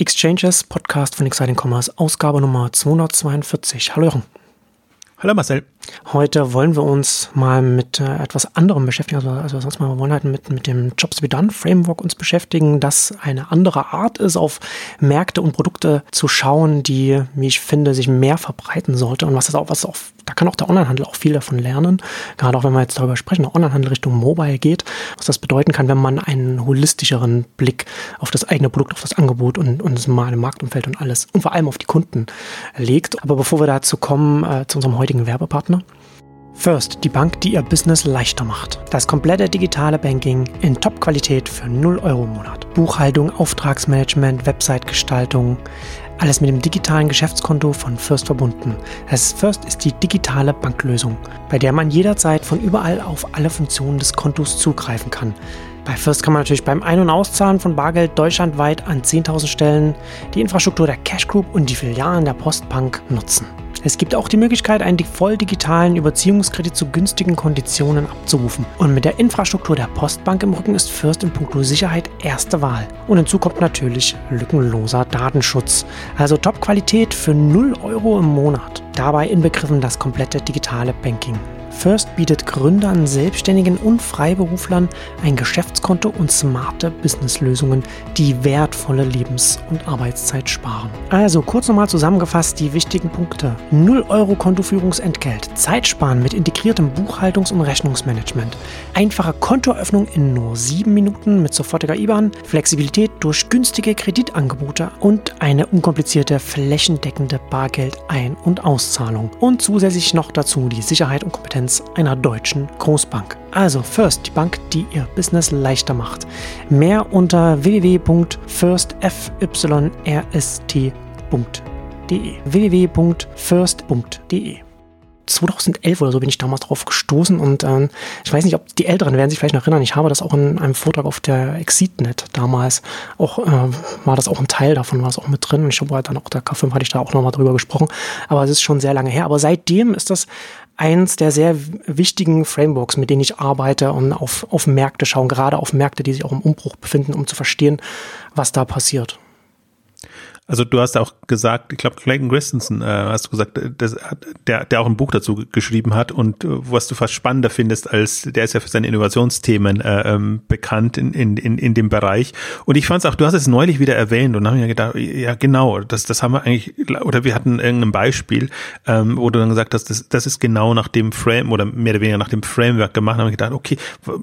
Exchanges Podcast von Exciting Commerce, Ausgabe Nummer 242. Hallo Jochen. Hallo Marcel. Heute wollen wir uns mal mit äh, etwas anderem beschäftigen. Also, also sonst mal, wir wollen halt mit, mit dem Jobs to be done Framework uns beschäftigen, das eine andere Art ist, auf Märkte und Produkte zu schauen, die, wie ich finde, sich mehr verbreiten sollte und was das auch, was auch, da kann auch der Onlinehandel auch viel davon lernen. Gerade auch wenn wir jetzt darüber sprechen, der Onlinehandel Richtung Mobile geht, was das bedeuten kann, wenn man einen holistischeren Blick auf das eigene Produkt, auf das Angebot und, und das normale Marktumfeld und alles und vor allem auf die Kunden legt. Aber bevor wir dazu kommen, äh, zu unserem heutigen Werbepartner, First, die Bank, die ihr Business leichter macht. Das komplette digitale Banking in Top-Qualität für 0 Euro im Monat. Buchhaltung, Auftragsmanagement, Website-Gestaltung, alles mit dem digitalen Geschäftskonto von First verbunden. Das First ist die digitale Banklösung, bei der man jederzeit von überall auf alle Funktionen des Kontos zugreifen kann. Bei First kann man natürlich beim Ein- und Auszahlen von Bargeld deutschlandweit an 10.000 Stellen die Infrastruktur der Cash Group und die Filialen der Postbank nutzen. Es gibt auch die Möglichkeit, einen voll digitalen Überziehungskredit zu günstigen Konditionen abzurufen. Und mit der Infrastruktur der Postbank im Rücken ist First in puncto Sicherheit erste Wahl. Und hinzu kommt natürlich lückenloser Datenschutz. Also Top-Qualität für 0 Euro im Monat. Dabei inbegriffen das komplette digitale Banking. First bietet Gründern, Selbstständigen und Freiberuflern ein Geschäftskonto und smarte Businesslösungen, die wertvolle Lebens- und Arbeitszeit sparen. Also kurz nochmal zusammengefasst die wichtigen Punkte. 0 Euro Kontoführungsentgelt, Zeitsparen mit integriertem Buchhaltungs- und Rechnungsmanagement, einfache Kontoöffnung in nur 7 Minuten mit sofortiger IBAN, Flexibilität durch günstige Kreditangebote und eine unkomplizierte flächendeckende Bargeld-Ein- und Auszahlung. Und zusätzlich noch dazu die Sicherheit und Kompetenz Kompetenz einer deutschen Großbank. Also First, die Bank, die ihr Business leichter macht. Mehr unter www.firstfyrst.de www.first.de 2011 oder so bin ich damals drauf gestoßen und ähm, ich weiß nicht, ob die Älteren werden sich vielleicht noch erinnern. Ich habe das auch in einem Vortrag auf der Exitnet damals auch, äh, war das auch ein Teil davon, war es auch mit drin und ich habe halt dann auch der K5 hatte ich da auch nochmal drüber gesprochen, aber es ist schon sehr lange her. Aber seitdem ist das eins der sehr wichtigen Frameworks, mit denen ich arbeite und auf, auf Märkte schauen, gerade auf Märkte, die sich auch im Umbruch befinden, um zu verstehen, was da passiert. Also du hast auch gesagt, ich glaube Clayton Christensen äh, hast du gesagt, das, der, der auch ein Buch dazu geschrieben hat und äh, was du fast spannender findest, als der ist ja für seine Innovationsthemen äh, ähm, bekannt in, in, in, in dem Bereich. Und ich fand es auch, du hast es neulich wieder erwähnt und habe mir gedacht, ja genau, das, das haben wir eigentlich, oder wir hatten irgendein Beispiel, ähm, wo du dann gesagt hast, das, das ist genau nach dem Frame oder mehr oder weniger nach dem Framework gemacht. habe ich gedacht, okay,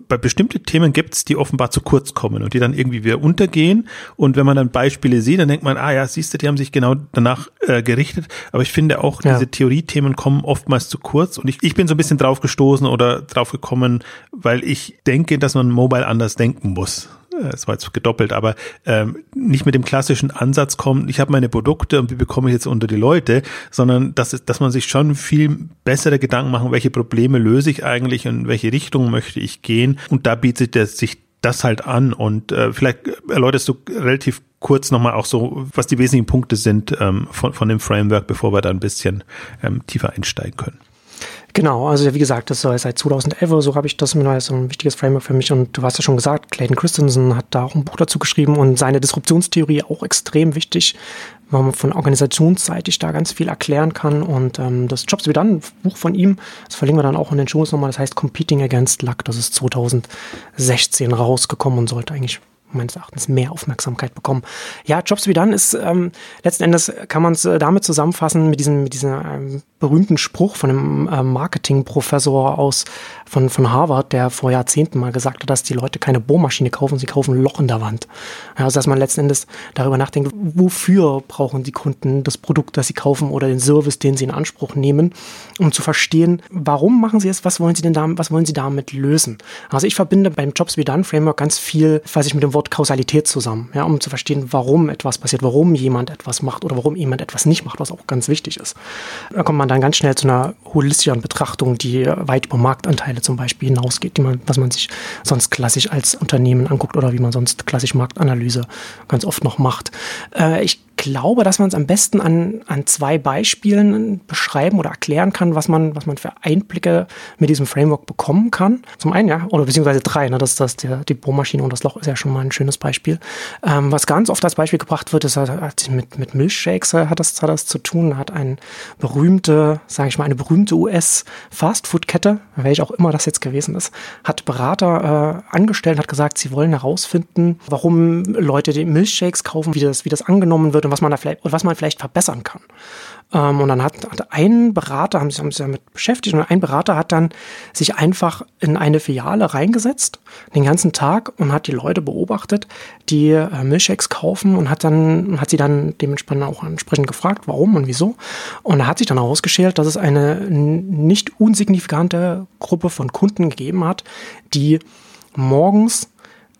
bei bestimmten Themen gibt es, die offenbar zu kurz kommen und die dann irgendwie wieder untergehen. Und wenn man dann Beispiele sieht, dann denkt man, ah ja, siehst du, die haben sich genau danach äh, gerichtet. Aber ich finde auch, ja. diese Theoriethemen kommen oftmals zu kurz. Und ich, ich bin so ein bisschen drauf gestoßen oder drauf gekommen, weil ich denke, dass man Mobile anders denken muss äh, es war jetzt gedoppelt, aber ähm, nicht mit dem klassischen Ansatz kommen, ich habe meine Produkte und die bekomme ich jetzt unter die Leute, sondern dass, dass man sich schon viel bessere Gedanken machen, welche Probleme löse ich eigentlich und in welche Richtung möchte ich gehen. Und da bietet sich das halt an und äh, vielleicht erläuterst du relativ kurz nochmal auch so, was die wesentlichen Punkte sind ähm, von, von dem Framework, bevor wir da ein bisschen ähm, tiefer einsteigen können. Genau, also wie gesagt, das ist seit 2011 oder so habe ich das mir so ein wichtiges Framework für mich. Und du hast ja schon gesagt, Clayton Christensen hat da auch ein Buch dazu geschrieben und seine Disruptionstheorie auch extrem wichtig, weil man von organisationsseitig da ganz viel erklären kann. Und ähm, das Jobs wieder ein Buch von ihm, das verlinken wir dann auch in den Shows nochmal, das heißt Competing Against Luck, das ist 2016 rausgekommen und sollte eigentlich meines Erachtens mehr Aufmerksamkeit bekommen. Ja, Jobs wie dann ist ähm, letzten Endes kann man es äh, damit zusammenfassen mit diesem mit diesem ähm, berühmten Spruch von einem äh, Marketingprofessor aus von von Harvard, der vor Jahrzehnten mal gesagt hat, dass die Leute keine Bohrmaschine kaufen, sie kaufen ein Loch in der Wand. Ja, also dass man letzten Endes darüber nachdenkt, wofür brauchen die Kunden das Produkt, das sie kaufen oder den Service, den sie in Anspruch nehmen, um zu verstehen, warum machen sie es, was wollen sie denn da, was wollen sie damit lösen. Also ich verbinde beim Jobs wie dann Framework ganz viel, was ich mit dem Wort Kausalität zusammen, ja, um zu verstehen, warum etwas passiert, warum jemand etwas macht oder warum jemand etwas nicht macht, was auch ganz wichtig ist. Da kommt man dann ganz schnell zu einer holistischen Betrachtung, die weit über Marktanteile zum Beispiel hinausgeht, die man, was man sich sonst klassisch als Unternehmen anguckt oder wie man sonst klassisch Marktanalyse ganz oft noch macht. Äh, ich glaube, dass man es am besten an, an zwei Beispielen beschreiben oder erklären kann, was man, was man für Einblicke mit diesem Framework bekommen kann. Zum einen, ja, oder beziehungsweise drei, ne, das, das, der, die Bohrmaschine und das Loch ist ja schon mal ein schönes Beispiel. Ähm, was ganz oft als Beispiel gebracht wird, ist hat mit, mit Milchshakes hat das, hat das zu tun, hat ein berühmte, sage ich mal, eine berühmte US-Fastfood-Kette, welche auch immer das jetzt gewesen ist, hat Berater äh, angestellt, hat gesagt, sie wollen herausfinden, warum Leute die Milchshakes kaufen, wie das, wie das angenommen wird und was man da vielleicht, was man vielleicht verbessern kann. Ähm, und dann hat, hat ein Berater, haben sich, haben sich damit beschäftigt, und ein Berater hat dann sich einfach in eine Filiale reingesetzt, den ganzen Tag, und hat die Leute beobachtet, die äh, Milchshakes kaufen und hat dann, hat sie dann dementsprechend auch entsprechend gefragt, warum und wieso. Und da hat sich dann herausgeschält, dass es eine nicht unsignifikante Gruppe von Kunden gegeben hat, die morgens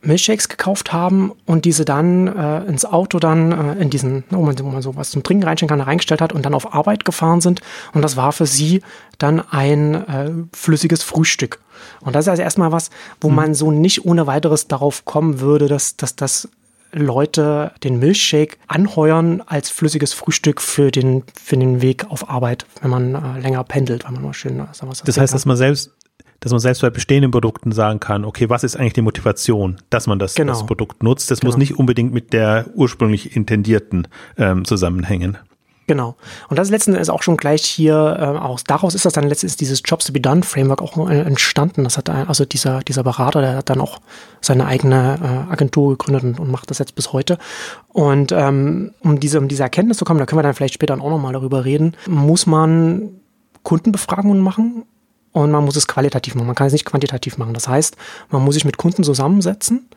Milchshakes gekauft haben und diese dann äh, ins Auto dann äh, in diesen, wo man, wo man so was zum Trinken reinstellen kann, reingestellt hat und dann auf Arbeit gefahren sind. Und das war für sie dann ein äh, flüssiges Frühstück. Und das ist also erstmal was, wo mhm. man so nicht ohne weiteres darauf kommen würde, dass, dass das Leute den Milchshake anheuern als flüssiges Frühstück für den, für den Weg auf Arbeit, wenn man äh, länger pendelt, wenn man mal schön, äh, sagen wir Das heißt, dass man selbst dass man selbst bei bestehenden Produkten sagen kann, okay, was ist eigentlich die Motivation, dass man das, genau. das Produkt nutzt? Das genau. muss nicht unbedingt mit der ursprünglich intendierten ähm, zusammenhängen. Genau. Und das letzten ist auch schon gleich hier äh, aus. Daraus ist das dann letztens dieses Jobs to be done Framework auch äh, entstanden. Das hat also dieser, dieser Berater, der hat dann auch seine eigene äh, Agentur gegründet und, und, macht das jetzt bis heute. Und ähm, um diese, um diese Erkenntnis zu kommen, da können wir dann vielleicht später auch nochmal darüber reden, muss man Kundenbefragungen machen und man muss es qualitativ machen. Man kann es nicht quantitativ machen. Das heißt, man muss sich mit Kunden zusammensetzen,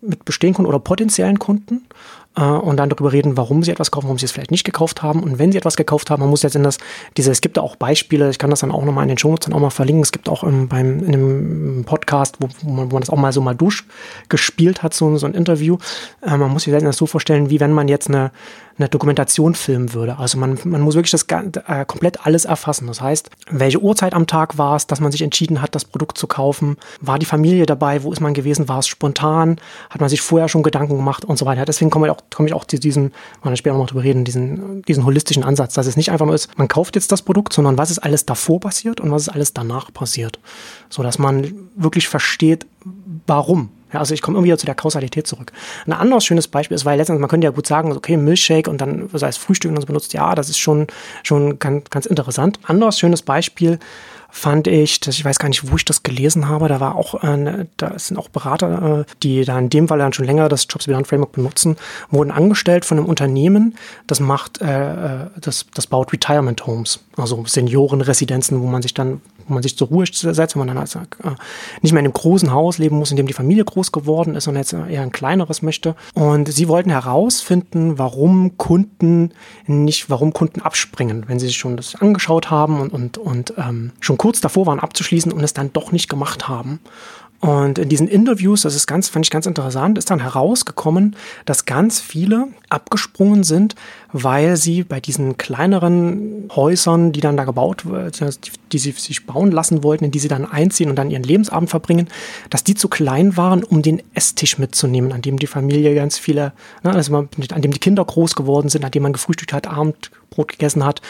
mit bestehenden Kunden oder potenziellen Kunden äh, und dann darüber reden, warum sie etwas kaufen, warum sie es vielleicht nicht gekauft haben. Und wenn sie etwas gekauft haben, man muss jetzt in das, diese, es gibt da auch Beispiele, ich kann das dann auch nochmal in den Shownotes dann auch mal verlinken. Es gibt auch im, beim, in einem Podcast, wo, wo, man, wo man das auch mal so mal durchgespielt hat, so, so ein Interview. Äh, man muss sich das so vorstellen, wie wenn man jetzt eine, eine Dokumentation filmen würde. Also man, man muss wirklich das äh, komplett alles erfassen. Das heißt, welche Uhrzeit am Tag war es, dass man sich entschieden hat, das Produkt zu kaufen? War die Familie dabei? Wo ist man gewesen? War es spontan? Hat man sich vorher schon Gedanken gemacht und so weiter? Deswegen komme ich auch komme ich auch zu diesem, wir später noch drüber reden, diesen, diesen holistischen Ansatz, dass es nicht einfach nur ist, man kauft jetzt das Produkt, sondern was ist alles davor passiert und was ist alles danach passiert. So dass man wirklich versteht, warum. Ja, also ich komme immer wieder zu der Kausalität zurück. Ein anderes schönes Beispiel ist, weil letztens, man könnte ja gut sagen, okay, Milchshake und dann, sei es Frühstück und so benutzt, ja, das ist schon, schon ganz, ganz interessant. Anderes schönes Beispiel fand ich, dass ich weiß gar nicht, wo ich das gelesen habe. Da war auch, äh, da sind auch Berater, äh, die da in dem Fall dann schon länger das Jobs Beyond Framework benutzen, wurden angestellt von einem Unternehmen, das macht, äh, äh, das, das baut Retirement Homes, also Seniorenresidenzen, wo man sich dann wo man sich zur Ruhe setzt, wo man dann also, äh, nicht mehr in einem großen Haus leben muss, in dem die Familie groß geworden ist, sondern jetzt eher ein kleineres möchte. Und sie wollten herausfinden, warum Kunden nicht, warum Kunden abspringen, wenn sie sich schon das angeschaut haben und, und, und ähm, schon kurz davor waren abzuschließen und es dann doch nicht gemacht haben. Und in diesen Interviews, das ist ganz, fand ich ganz interessant, ist dann herausgekommen, dass ganz viele abgesprungen sind, weil sie bei diesen kleineren Häusern, die dann da gebaut, die sie sich bauen lassen wollten, in die sie dann einziehen und dann ihren Lebensabend verbringen, dass die zu klein waren, um den Esstisch mitzunehmen, an dem die Familie ganz viele, ne, also an dem die Kinder groß geworden sind, an dem man gefrühstückt hat, Abendbrot gegessen hat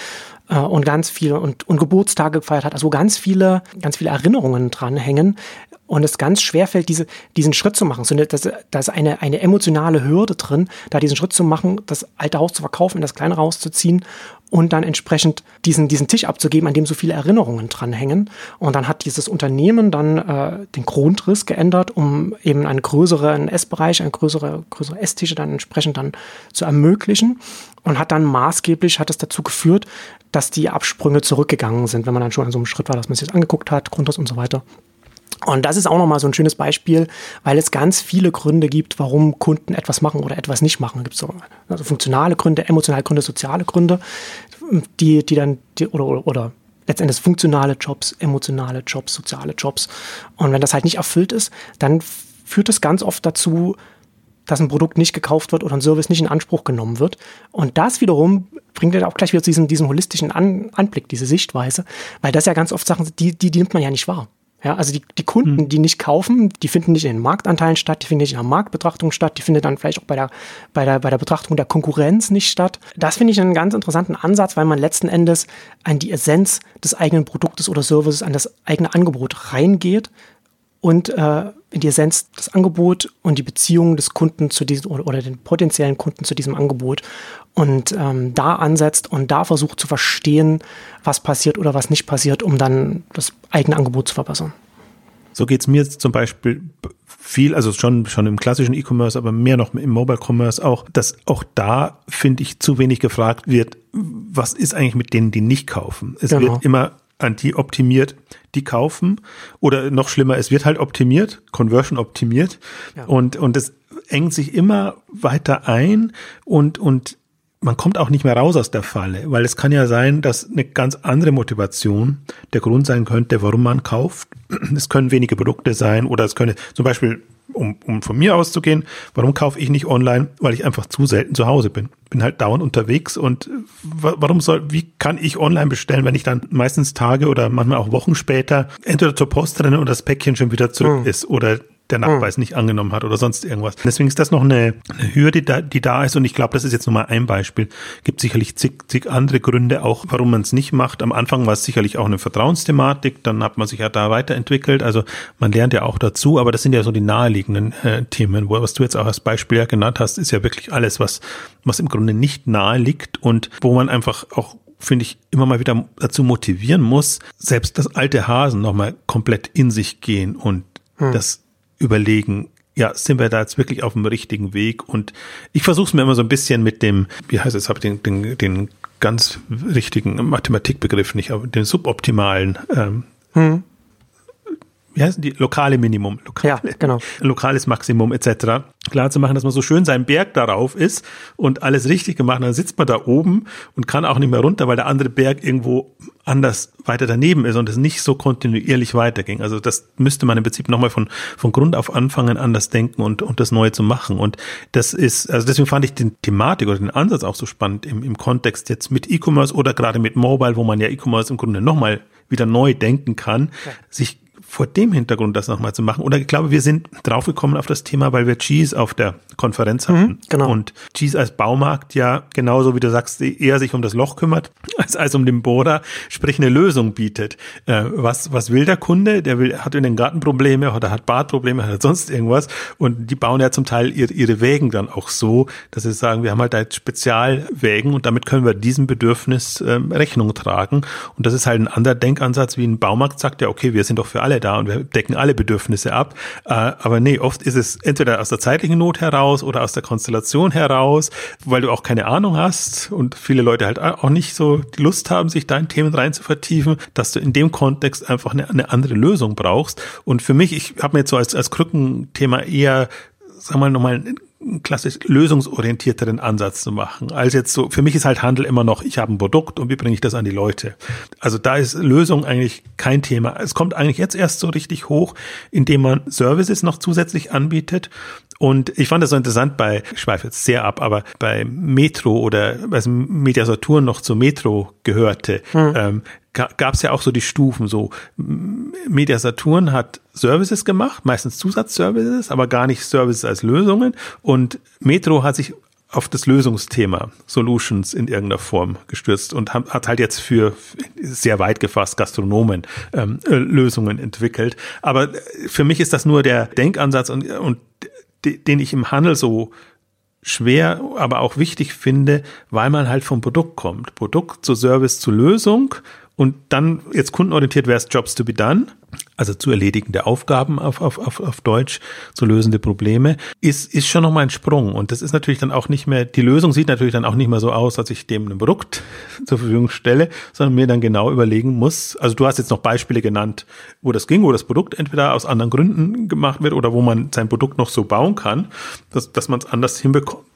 äh, und ganz viele und, und Geburtstage gefeiert hat, also ganz viele, ganz viele Erinnerungen dranhängen, und es ganz schwer fällt, diese, diesen Schritt zu machen. So das, da ist eine, eine emotionale Hürde drin, da diesen Schritt zu machen, das alte Haus zu verkaufen, in das kleine Haus zu ziehen und dann entsprechend diesen, diesen Tisch abzugeben, an dem so viele Erinnerungen dranhängen. Und dann hat dieses Unternehmen dann äh, den Grundriss geändert, um eben einen größeren Essbereich, eine größere, größere Esstische dann entsprechend dann zu ermöglichen und hat dann maßgeblich, hat es dazu geführt, dass die Absprünge zurückgegangen sind, wenn man dann schon an so einem Schritt war, dass man sich das angeguckt hat, Grundriss und so weiter. Und das ist auch nochmal so ein schönes Beispiel, weil es ganz viele Gründe gibt, warum Kunden etwas machen oder etwas nicht machen. Es gibt so also funktionale Gründe, emotionale Gründe, soziale Gründe, die, die dann, die, oder, oder, oder letztendlich funktionale Jobs, emotionale Jobs, soziale Jobs. Und wenn das halt nicht erfüllt ist, dann führt es ganz oft dazu, dass ein Produkt nicht gekauft wird oder ein Service nicht in Anspruch genommen wird. Und das wiederum bringt ja auch gleich wieder diesen, diesen holistischen An Anblick, diese Sichtweise, weil das ja ganz oft Sachen sind, die, die, die nimmt man ja nicht wahr. Ja, also die, die Kunden, mhm. die nicht kaufen, die finden nicht in den Marktanteilen statt, die finden nicht in der Marktbetrachtung statt, die finden dann vielleicht auch bei der, bei der, bei der Betrachtung der Konkurrenz nicht statt. Das finde ich einen ganz interessanten Ansatz, weil man letzten Endes an die Essenz des eigenen Produktes oder Services, an das eigene Angebot reingeht und äh, in die Essenz das Angebot und die Beziehung des Kunden zu diesem oder, oder den potenziellen Kunden zu diesem Angebot und ähm, da ansetzt und da versucht zu verstehen, was passiert oder was nicht passiert, um dann das eigene Angebot zu verbessern. So geht's mir zum Beispiel viel, also schon, schon im klassischen E-Commerce, aber mehr noch im Mobile Commerce auch, dass auch da, finde ich, zu wenig gefragt wird, was ist eigentlich mit denen, die nicht kaufen? Es genau. wird immer an die optimiert, die kaufen. Oder noch schlimmer, es wird halt optimiert, Conversion optimiert. Ja. Und, und es engt sich immer weiter ein und, und man kommt auch nicht mehr raus aus der Falle, weil es kann ja sein, dass eine ganz andere Motivation der Grund sein könnte, warum man kauft. Es können wenige Produkte sein oder es könnte zum Beispiel, um, um von mir auszugehen, warum kaufe ich nicht online? Weil ich einfach zu selten zu Hause bin. Bin halt dauernd unterwegs und warum soll, wie kann ich online bestellen, wenn ich dann meistens Tage oder manchmal auch Wochen später entweder zur Post renne und das Päckchen schon wieder zurück hm. ist oder der Nachweis hm. nicht angenommen hat oder sonst irgendwas. Deswegen ist das noch eine, eine Hürde, die da, die da ist und ich glaube, das ist jetzt nur mal ein Beispiel. Gibt sicherlich zig, zig andere Gründe auch, warum man es nicht macht. Am Anfang war es sicherlich auch eine Vertrauensthematik, dann hat man sich ja da weiterentwickelt. Also man lernt ja auch dazu, aber das sind ja so die naheliegenden äh, Themen. Wo, was du jetzt auch als Beispiel ja genannt hast, ist ja wirklich alles, was, was im Grunde nicht nahe liegt und wo man einfach auch finde ich, immer mal wieder dazu motivieren muss, selbst das alte Hasen nochmal komplett in sich gehen und hm. das überlegen, ja, sind wir da jetzt wirklich auf dem richtigen Weg? Und ich versuche es mir immer so ein bisschen mit dem, wie heißt es, habe ich den, den, den ganz richtigen Mathematikbegriff nicht, aber den suboptimalen ähm, hm wie heißt die lokale Minimum, lokale, ja, genau. lokales Maximum etc. klar zu machen, dass man so schön seinen Berg darauf ist und alles richtig gemacht, dann sitzt man da oben und kann auch nicht mehr runter, weil der andere Berg irgendwo anders weiter daneben ist und es nicht so kontinuierlich weiterging. Also das müsste man im Prinzip nochmal von, von Grund auf anfangen, anders denken und, und das Neue zu machen. Und das ist, also deswegen fand ich den Thematik oder den Ansatz auch so spannend im, im Kontext jetzt mit E-Commerce oder gerade mit Mobile, wo man ja E-Commerce im Grunde nochmal wieder neu denken kann, ja. sich vor dem Hintergrund das nochmal zu machen. Oder ich glaube, wir sind draufgekommen auf das Thema, weil wir Cheese auf der Konferenz hatten. Mhm, genau. Und Cheese als Baumarkt ja genauso wie du sagst, eher sich um das Loch kümmert, als, als um den Bohrer, sprich eine Lösung bietet. Äh, was, was will der Kunde? Der will, hat in den Garten Probleme oder hat Badprobleme, hat sonst irgendwas. Und die bauen ja zum Teil ihre, ihre Wägen dann auch so, dass sie sagen, wir haben halt da jetzt Spezialwägen und damit können wir diesem Bedürfnis ähm, Rechnung tragen. Und das ist halt ein anderer Denkansatz, wie ein Baumarkt sagt, ja, okay, wir sind doch für alle da und wir decken alle Bedürfnisse ab. Äh, aber nee, oft ist es entweder aus der zeitlichen Not heraus oder aus der Konstellation heraus, weil du auch keine Ahnung hast und viele Leute halt auch nicht so die Lust haben, sich da in Themen rein zu vertiefen, dass du in dem Kontext einfach eine, eine andere Lösung brauchst. Und für mich, ich habe mir jetzt so als, als Krückenthema eher, wir mal, nochmal klassisch lösungsorientierteren Ansatz zu machen. Als jetzt so, für mich ist halt Handel immer noch, ich habe ein Produkt und wie bringe ich das an die Leute? Also da ist Lösung eigentlich kein Thema. Es kommt eigentlich jetzt erst so richtig hoch, indem man Services noch zusätzlich anbietet. Und ich fand das so interessant bei, ich schweife jetzt sehr ab, aber bei Metro oder was Media Saturn noch zu Metro gehörte, hm. ähm, gab es ja auch so die Stufen. So Media Saturn hat Services gemacht, meistens Zusatzservices, aber gar nicht Services als Lösungen. Und Metro hat sich auf das Lösungsthema Solutions in irgendeiner Form gestürzt und hat halt jetzt für sehr weit gefasst Gastronomen ähm, äh, Lösungen entwickelt. Aber für mich ist das nur der Denkansatz und, und den ich im Handel so schwer, aber auch wichtig finde, weil man halt vom Produkt kommt. Produkt zu Service zu Lösung und dann jetzt kundenorientiert wäre es Jobs to be done, also zu erledigende Aufgaben auf, auf, auf, auf Deutsch, zu lösende Probleme, ist, ist schon nochmal ein Sprung. Und das ist natürlich dann auch nicht mehr, die Lösung sieht natürlich dann auch nicht mehr so aus, dass ich dem ein Produkt zur Verfügung stelle, sondern mir dann genau überlegen muss. Also du hast jetzt noch Beispiele genannt, wo das ging, wo das Produkt entweder aus anderen Gründen gemacht wird oder wo man sein Produkt noch so bauen kann, dass, dass man es anders hinbekommt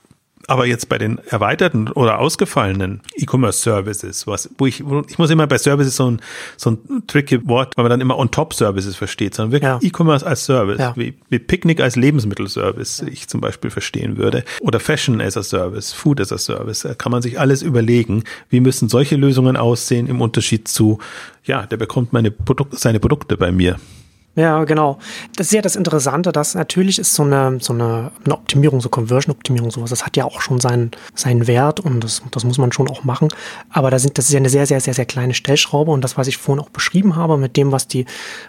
aber jetzt bei den erweiterten oder ausgefallenen E-Commerce-Services, was, wo ich, wo, ich muss immer bei Services so ein, so ein tricky Wort, weil man dann immer on-top-Services versteht, sondern wirklich ja. E-Commerce als Service, ja. wie, wie Picknick als Lebensmittelservice, ja. ich zum Beispiel verstehen würde, oder Fashion as a Service, Food as a Service, da kann man sich alles überlegen, wie müssen solche Lösungen aussehen im Unterschied zu, ja, der bekommt meine Produkte, seine Produkte bei mir. Ja, genau. Das ist ja das Interessante, dass natürlich ist so eine, so eine, eine Optimierung, so Conversion-Optimierung, sowas, das hat ja auch schon seinen, seinen Wert und das, das muss man schon auch machen. Aber da sind, das ist ja eine sehr, sehr, sehr, sehr kleine Stellschraube und das, was ich vorhin auch beschrieben habe, mit dem, was die,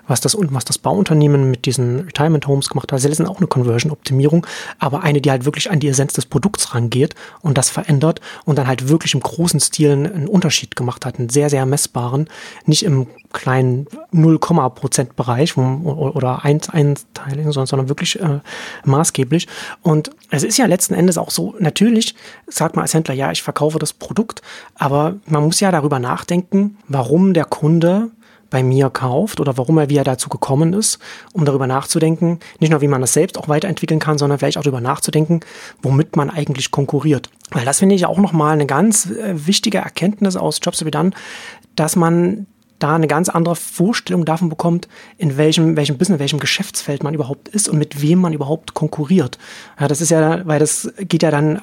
was das und was das Bauunternehmen mit diesen Retirement Homes gemacht hat, das ist auch eine Conversion-Optimierung, aber eine, die halt wirklich an die Essenz des Produkts rangeht und das verändert und dann halt wirklich im großen Stil einen Unterschied gemacht hat, einen sehr, sehr messbaren, nicht im kleinen 0, Prozent Bereich oder eins Einteilung, sondern wirklich äh, maßgeblich. Und es ist ja letzten Endes auch so, natürlich sagt man als Händler, ja, ich verkaufe das Produkt, aber man muss ja darüber nachdenken, warum der Kunde bei mir kauft oder warum er wie er dazu gekommen ist, um darüber nachzudenken, nicht nur wie man das selbst auch weiterentwickeln kann, sondern vielleicht auch darüber nachzudenken, womit man eigentlich konkurriert. Weil das finde ich auch nochmal eine ganz äh, wichtige Erkenntnis aus Jobs to be done, dass man da eine ganz andere Vorstellung davon bekommt, in welchem, welchem Business, welchem Geschäftsfeld man überhaupt ist und mit wem man überhaupt konkurriert. Ja, das ist ja, weil das geht ja dann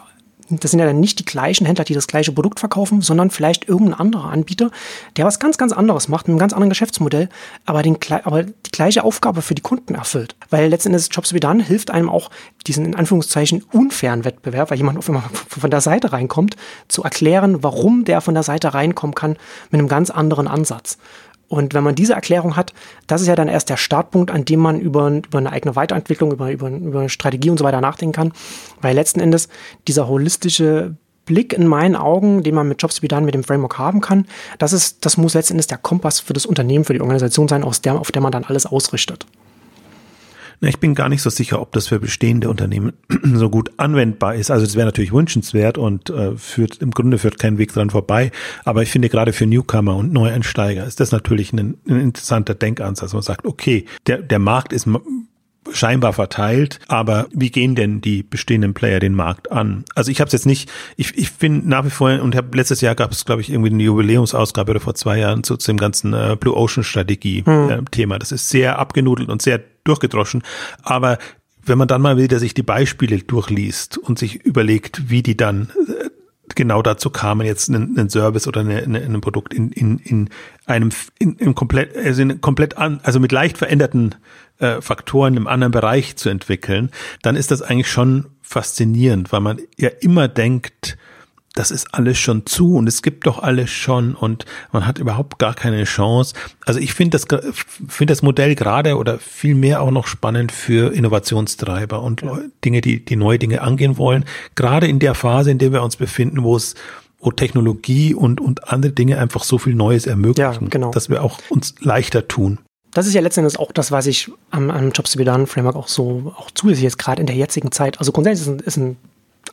das sind ja dann nicht die gleichen Händler, die das gleiche Produkt verkaufen, sondern vielleicht irgendein anderer Anbieter, der was ganz, ganz anderes macht, mit einem ganz anderen Geschäftsmodell, aber, den, aber die gleiche Aufgabe für die Kunden erfüllt. Weil letztendlich Jobs wie dann hilft einem auch, diesen in Anführungszeichen unfairen Wettbewerb, weil jemand auf einmal von der Seite reinkommt, zu erklären, warum der von der Seite reinkommen kann mit einem ganz anderen Ansatz. Und wenn man diese Erklärung hat, das ist ja dann erst der Startpunkt, an dem man über, über eine eigene Weiterentwicklung, über, über, über eine Strategie und so weiter nachdenken kann. Weil letzten Endes dieser holistische Blick in meinen Augen, den man mit Jobs wie dann mit dem Framework haben kann, das ist, das muss letzten Endes der Kompass für das Unternehmen, für die Organisation sein, aus der, auf der man dann alles ausrichtet. Ich bin gar nicht so sicher, ob das für bestehende Unternehmen so gut anwendbar ist. Also es wäre natürlich wünschenswert und äh, führt im Grunde führt kein Weg dran vorbei. Aber ich finde gerade für Newcomer und Neueinsteiger ist das natürlich ein, ein interessanter Denkansatz. Man sagt, okay, der, der Markt ist scheinbar verteilt, aber wie gehen denn die bestehenden Player den Markt an? Also ich habe es jetzt nicht, ich, ich bin nach wie vor und hab, letztes Jahr gab es, glaube ich, irgendwie eine Jubiläumsausgabe oder vor zwei Jahren zu, zu dem ganzen äh, Blue Ocean Strategie hm. äh, Thema. Das ist sehr abgenudelt und sehr durchgedroschen, aber wenn man dann mal wieder sich die Beispiele durchliest und sich überlegt, wie die dann äh, genau dazu kamen, jetzt einen, einen Service oder eine, eine, ein Produkt in, in, in einem in, in komplett, also in komplett an, also mit leicht veränderten äh, Faktoren im anderen Bereich zu entwickeln, dann ist das eigentlich schon faszinierend, weil man ja immer denkt, das ist alles schon zu und es gibt doch alles schon und man hat überhaupt gar keine Chance. Also ich finde das, finde das Modell gerade oder viel mehr auch noch spannend für Innovationstreiber und ja. Dinge, die, die neue Dinge angehen wollen. Gerade in der Phase, in der wir uns befinden, wo es wo Technologie und, und andere Dinge einfach so viel Neues ermöglichen, ja, genau. dass wir auch uns leichter tun das ist ja letztendlich auch das, was ich am, am Jobs to be done Framework auch so auch zusätzlich jetzt gerade in der jetzigen Zeit. Also grundsätzlich ist ein, ist ein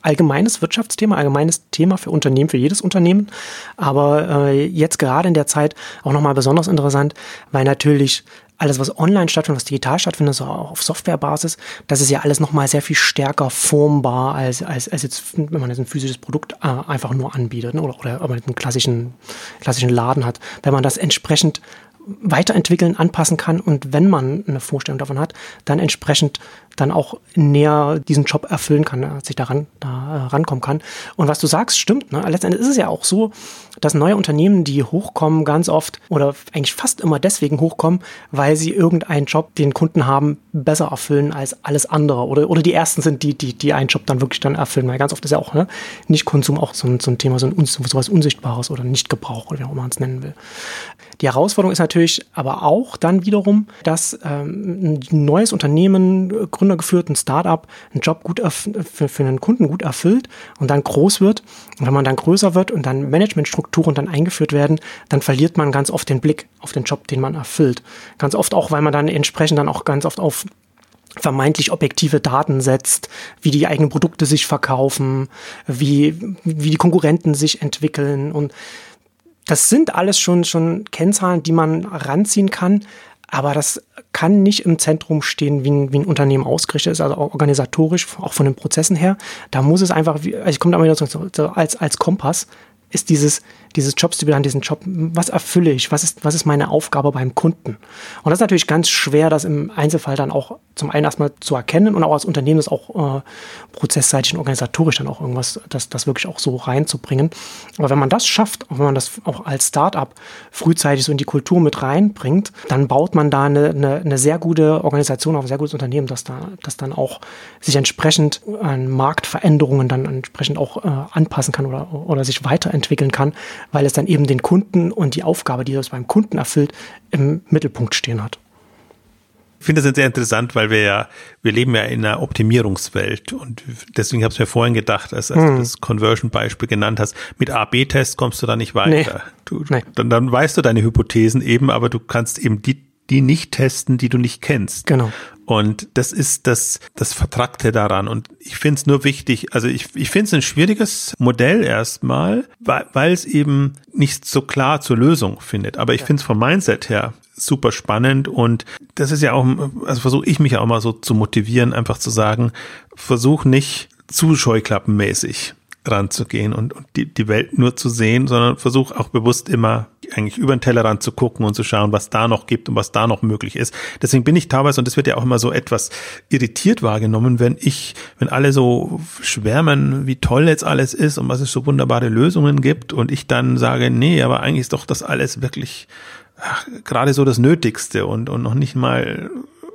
allgemeines Wirtschaftsthema, allgemeines Thema für Unternehmen, für jedes Unternehmen. Aber äh, jetzt gerade in der Zeit auch nochmal besonders interessant, weil natürlich alles, was online stattfindet, was digital stattfindet, so auf Softwarebasis, das ist ja alles nochmal sehr viel stärker formbar, als, als, als jetzt, wenn man jetzt ein physisches Produkt äh, einfach nur anbietet ne? oder, oder aber einen klassischen, klassischen Laden hat. Wenn man das entsprechend weiterentwickeln, anpassen kann und wenn man eine Vorstellung davon hat, dann entsprechend dann auch näher diesen Job erfüllen kann, dass sich daran da äh, rankommen kann. Und was du sagst, stimmt. Ne? Letztendlich ist es ja auch so, dass neue Unternehmen, die hochkommen, ganz oft oder eigentlich fast immer deswegen hochkommen, weil sie irgendeinen Job, den Kunden haben, besser erfüllen als alles andere oder, oder die ersten sind, die, die, die einen Job dann wirklich dann erfüllen. Weil ganz oft ist ja auch ne, nicht Konsum auch so ein, so ein Thema, so, ein, so was Unsichtbares oder Nicht-Gebrauch oder wie auch immer man es nennen will. Die Herausforderung ist natürlich aber auch dann wiederum, dass ähm, ein neues Unternehmen, gründergeführt, ein Startup, einen Job gut für, für einen Kunden gut erfüllt und dann groß wird. Und wenn man dann größer wird und dann Managementstrukturen dann eingeführt werden, dann verliert man ganz oft den Blick auf den Job, den man erfüllt. Ganz oft auch, weil man dann entsprechend dann auch ganz oft auf vermeintlich objektive Daten setzt, wie die eigenen Produkte sich verkaufen, wie, wie die Konkurrenten sich entwickeln und das sind alles schon, schon Kennzahlen, die man ranziehen kann, aber das kann nicht im Zentrum stehen, wie ein, wie ein Unternehmen ausgerichtet ist, also organisatorisch, auch von den Prozessen her. Da muss es einfach, also ich komme da wieder so, als, als Kompass, ist dieses, dieses Jobs, die dann diesen Job, was erfülle ich, was ist, was ist meine Aufgabe beim Kunden? Und das ist natürlich ganz schwer, das im Einzelfall dann auch zum einen erstmal zu erkennen und auch als Unternehmen das auch äh, prozessseitig und organisatorisch dann auch irgendwas, das, das wirklich auch so reinzubringen. Aber wenn man das schafft, auch wenn man das auch als Startup frühzeitig so in die Kultur mit reinbringt, dann baut man da eine, eine, eine sehr gute Organisation auf, ein sehr gutes Unternehmen, das da, das dann auch sich entsprechend an Marktveränderungen dann entsprechend auch äh, anpassen kann oder, oder sich weiterentwickeln kann, weil es dann eben den Kunden und die Aufgabe, die das beim Kunden erfüllt, im Mittelpunkt stehen hat. Ich finde das sehr interessant, weil wir ja, wir leben ja in einer Optimierungswelt und deswegen habe ich mir vorhin gedacht, als, als hm. du das Conversion-Beispiel genannt hast, mit A-B-Test kommst du da nicht weiter. Nee. Du, nee. Dann, dann weißt du deine Hypothesen eben, aber du kannst eben die, die nicht testen, die du nicht kennst. Genau. Und das ist das, das Vertrackte daran. Und ich finde es nur wichtig, also ich, ich finde es ein schwieriges Modell erstmal, weil, weil es eben nicht so klar zur Lösung findet. Aber ich finde es vom Mindset her super spannend und das ist ja auch, also versuche ich mich auch mal so zu motivieren, einfach zu sagen, versuch nicht zu scheuklappenmäßig ranzugehen und, und die, die Welt nur zu sehen, sondern versuch auch bewusst immer eigentlich über den Tellerrand zu gucken und zu schauen, was da noch gibt und was da noch möglich ist. Deswegen bin ich teilweise, und das wird ja auch immer so etwas irritiert wahrgenommen, wenn ich, wenn alle so schwärmen, wie toll jetzt alles ist und was es so wunderbare Lösungen gibt und ich dann sage, nee, aber eigentlich ist doch das alles wirklich ach, gerade so das Nötigste und, und noch nicht mal,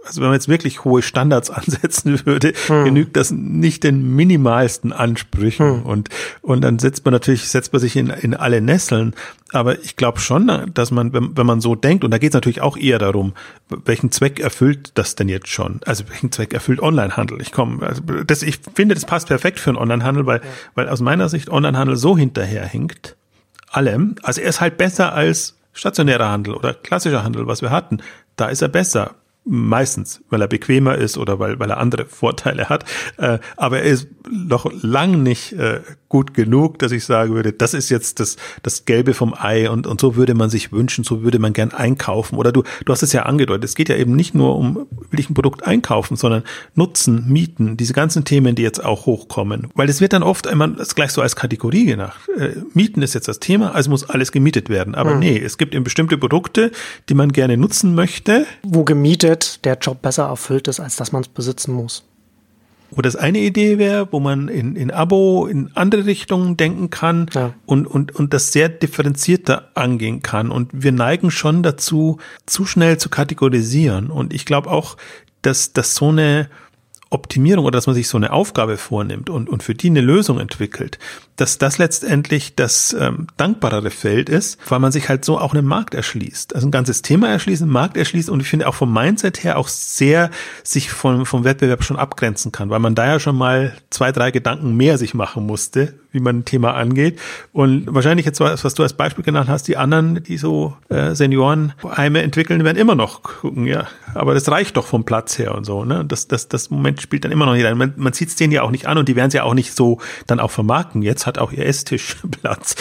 also wenn man jetzt wirklich hohe Standards ansetzen würde, hm. genügt das nicht den minimalsten Ansprüchen hm. und, und dann setzt man natürlich, setzt man sich in, in alle Nesseln. Aber ich glaube schon, dass man, wenn, wenn man so denkt, und da geht es natürlich auch eher darum, welchen Zweck erfüllt das denn jetzt schon? Also welchen Zweck erfüllt Onlinehandel? Ich komme, also das, ich finde, das passt perfekt für einen Onlinehandel, weil, ja. weil aus meiner Sicht Onlinehandel so hinterherhinkt, allem. Also er ist halt besser als stationärer Handel oder klassischer Handel, was wir hatten, da ist er besser. Meistens, weil er bequemer ist oder weil, weil er andere Vorteile hat. Äh, aber er ist noch lang nicht äh, gut genug, dass ich sagen würde, das ist jetzt das, das Gelbe vom Ei und, und so würde man sich wünschen, so würde man gern einkaufen. Oder du, du hast es ja angedeutet, es geht ja eben nicht nur um, will ich ein Produkt einkaufen, sondern nutzen, mieten, diese ganzen Themen, die jetzt auch hochkommen. Weil es wird dann oft das gleich so als Kategorie gedacht. Äh, mieten ist jetzt das Thema, also muss alles gemietet werden. Aber hm. nee, es gibt eben bestimmte Produkte, die man gerne nutzen möchte. Wo gemietet der Job besser erfüllt ist, als dass man es besitzen muss. Wo das eine Idee wäre, wo man in, in Abo in andere Richtungen denken kann ja. und, und, und das sehr differenzierter angehen kann. Und wir neigen schon dazu, zu schnell zu kategorisieren. Und ich glaube auch, dass, dass so eine Optimierung oder dass man sich so eine Aufgabe vornimmt und, und für die eine Lösung entwickelt, dass das letztendlich das ähm, dankbarere Feld ist, weil man sich halt so auch einen Markt erschließt. Also ein ganzes Thema erschließen, Markt erschließt und ich finde auch vom Mindset her auch sehr sich vom, vom Wettbewerb schon abgrenzen kann, weil man da ja schon mal zwei, drei Gedanken mehr sich machen musste, wie man ein Thema angeht. Und wahrscheinlich jetzt, was du als Beispiel genannt hast, die anderen, die so äh, Seniorenheime entwickeln, werden immer noch gucken, ja, aber das reicht doch vom Platz her und so. Ne? Das, das, das Moment spielt dann immer noch nicht ein. Man, man sieht es denen ja auch nicht an und die werden es ja auch nicht so dann auch vermarkten. Jetzt hat auch ihr Esstisch Platz.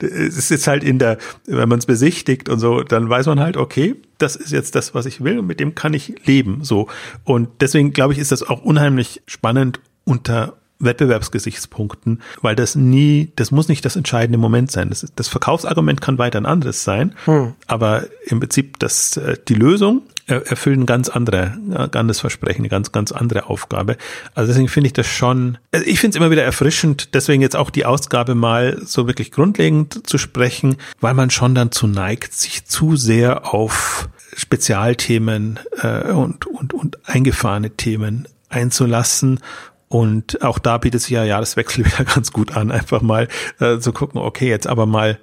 es ist halt in der, wenn man es besichtigt und so, dann weiß man halt, okay, das ist jetzt das, was ich will und mit dem kann ich leben. So. Und deswegen glaube ich, ist das auch unheimlich spannend unter Wettbewerbsgesichtspunkten, weil das nie, das muss nicht das entscheidende Moment sein. Das, das Verkaufsargument kann weiter ein anderes sein, hm. aber im Prinzip das, äh, die Lösung erfüllen ein ganz andere, ganz Versprechen, eine ganz, ganz andere Aufgabe. Also deswegen finde ich das schon, also ich finde es immer wieder erfrischend, deswegen jetzt auch die Ausgabe mal so wirklich grundlegend zu sprechen, weil man schon dann zu neigt, sich zu sehr auf Spezialthemen äh, und, und, und eingefahrene Themen einzulassen und auch da bietet sich ja Jahreswechsel wieder ganz gut an, einfach mal äh, zu gucken, okay, jetzt aber mal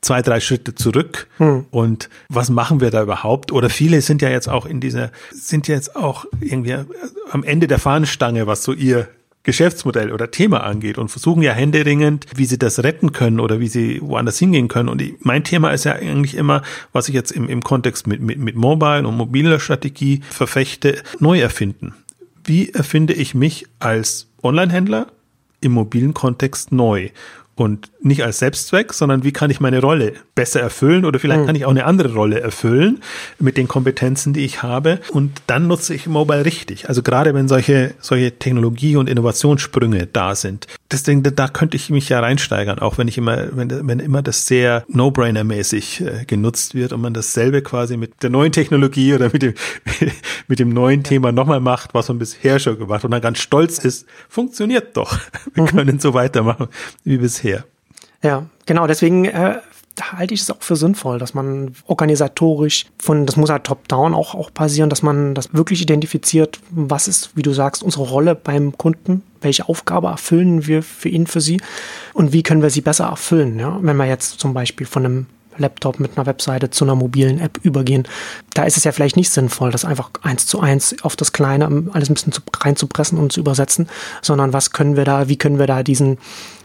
zwei, drei Schritte zurück hm. und was machen wir da überhaupt? Oder viele sind ja jetzt auch in dieser, sind jetzt auch irgendwie am Ende der Fahnenstange, was so ihr Geschäftsmodell oder Thema angeht und versuchen ja händeringend, wie sie das retten können oder wie sie woanders hingehen können. Und ich, mein Thema ist ja eigentlich immer, was ich jetzt im, im Kontext mit, mit, mit Mobile und mobiler Strategie verfechte, neu erfinden. Wie erfinde ich mich als Online-Händler im mobilen Kontext neu? Und nicht als Selbstzweck, sondern wie kann ich meine Rolle besser erfüllen oder vielleicht mhm. kann ich auch eine andere Rolle erfüllen mit den Kompetenzen, die ich habe und dann nutze ich Mobile richtig. Also gerade wenn solche, solche Technologie- und Innovationssprünge da sind. Deswegen, da könnte ich mich ja reinsteigern, auch wenn ich immer, wenn, wenn immer das sehr No-Brainer-mäßig äh, genutzt wird und man dasselbe quasi mit der neuen Technologie oder mit dem, mit dem neuen Thema nochmal macht, was man bisher schon gemacht und dann ganz stolz ist, funktioniert doch. Wir mhm. können so weitermachen wie bisher. Ja, genau, deswegen äh, halte ich es auch für sinnvoll, dass man organisatorisch von, das muss halt top-down auch, auch passieren, dass man das wirklich identifiziert, was ist, wie du sagst, unsere Rolle beim Kunden, welche Aufgabe erfüllen wir für ihn, für sie und wie können wir sie besser erfüllen. Ja? Wenn wir jetzt zum Beispiel von einem Laptop mit einer Webseite zu einer mobilen App übergehen. Da ist es ja vielleicht nicht sinnvoll, das einfach eins zu eins auf das Kleine alles ein bisschen zu, reinzupressen und zu übersetzen, sondern was können wir da, wie können wir da diesen,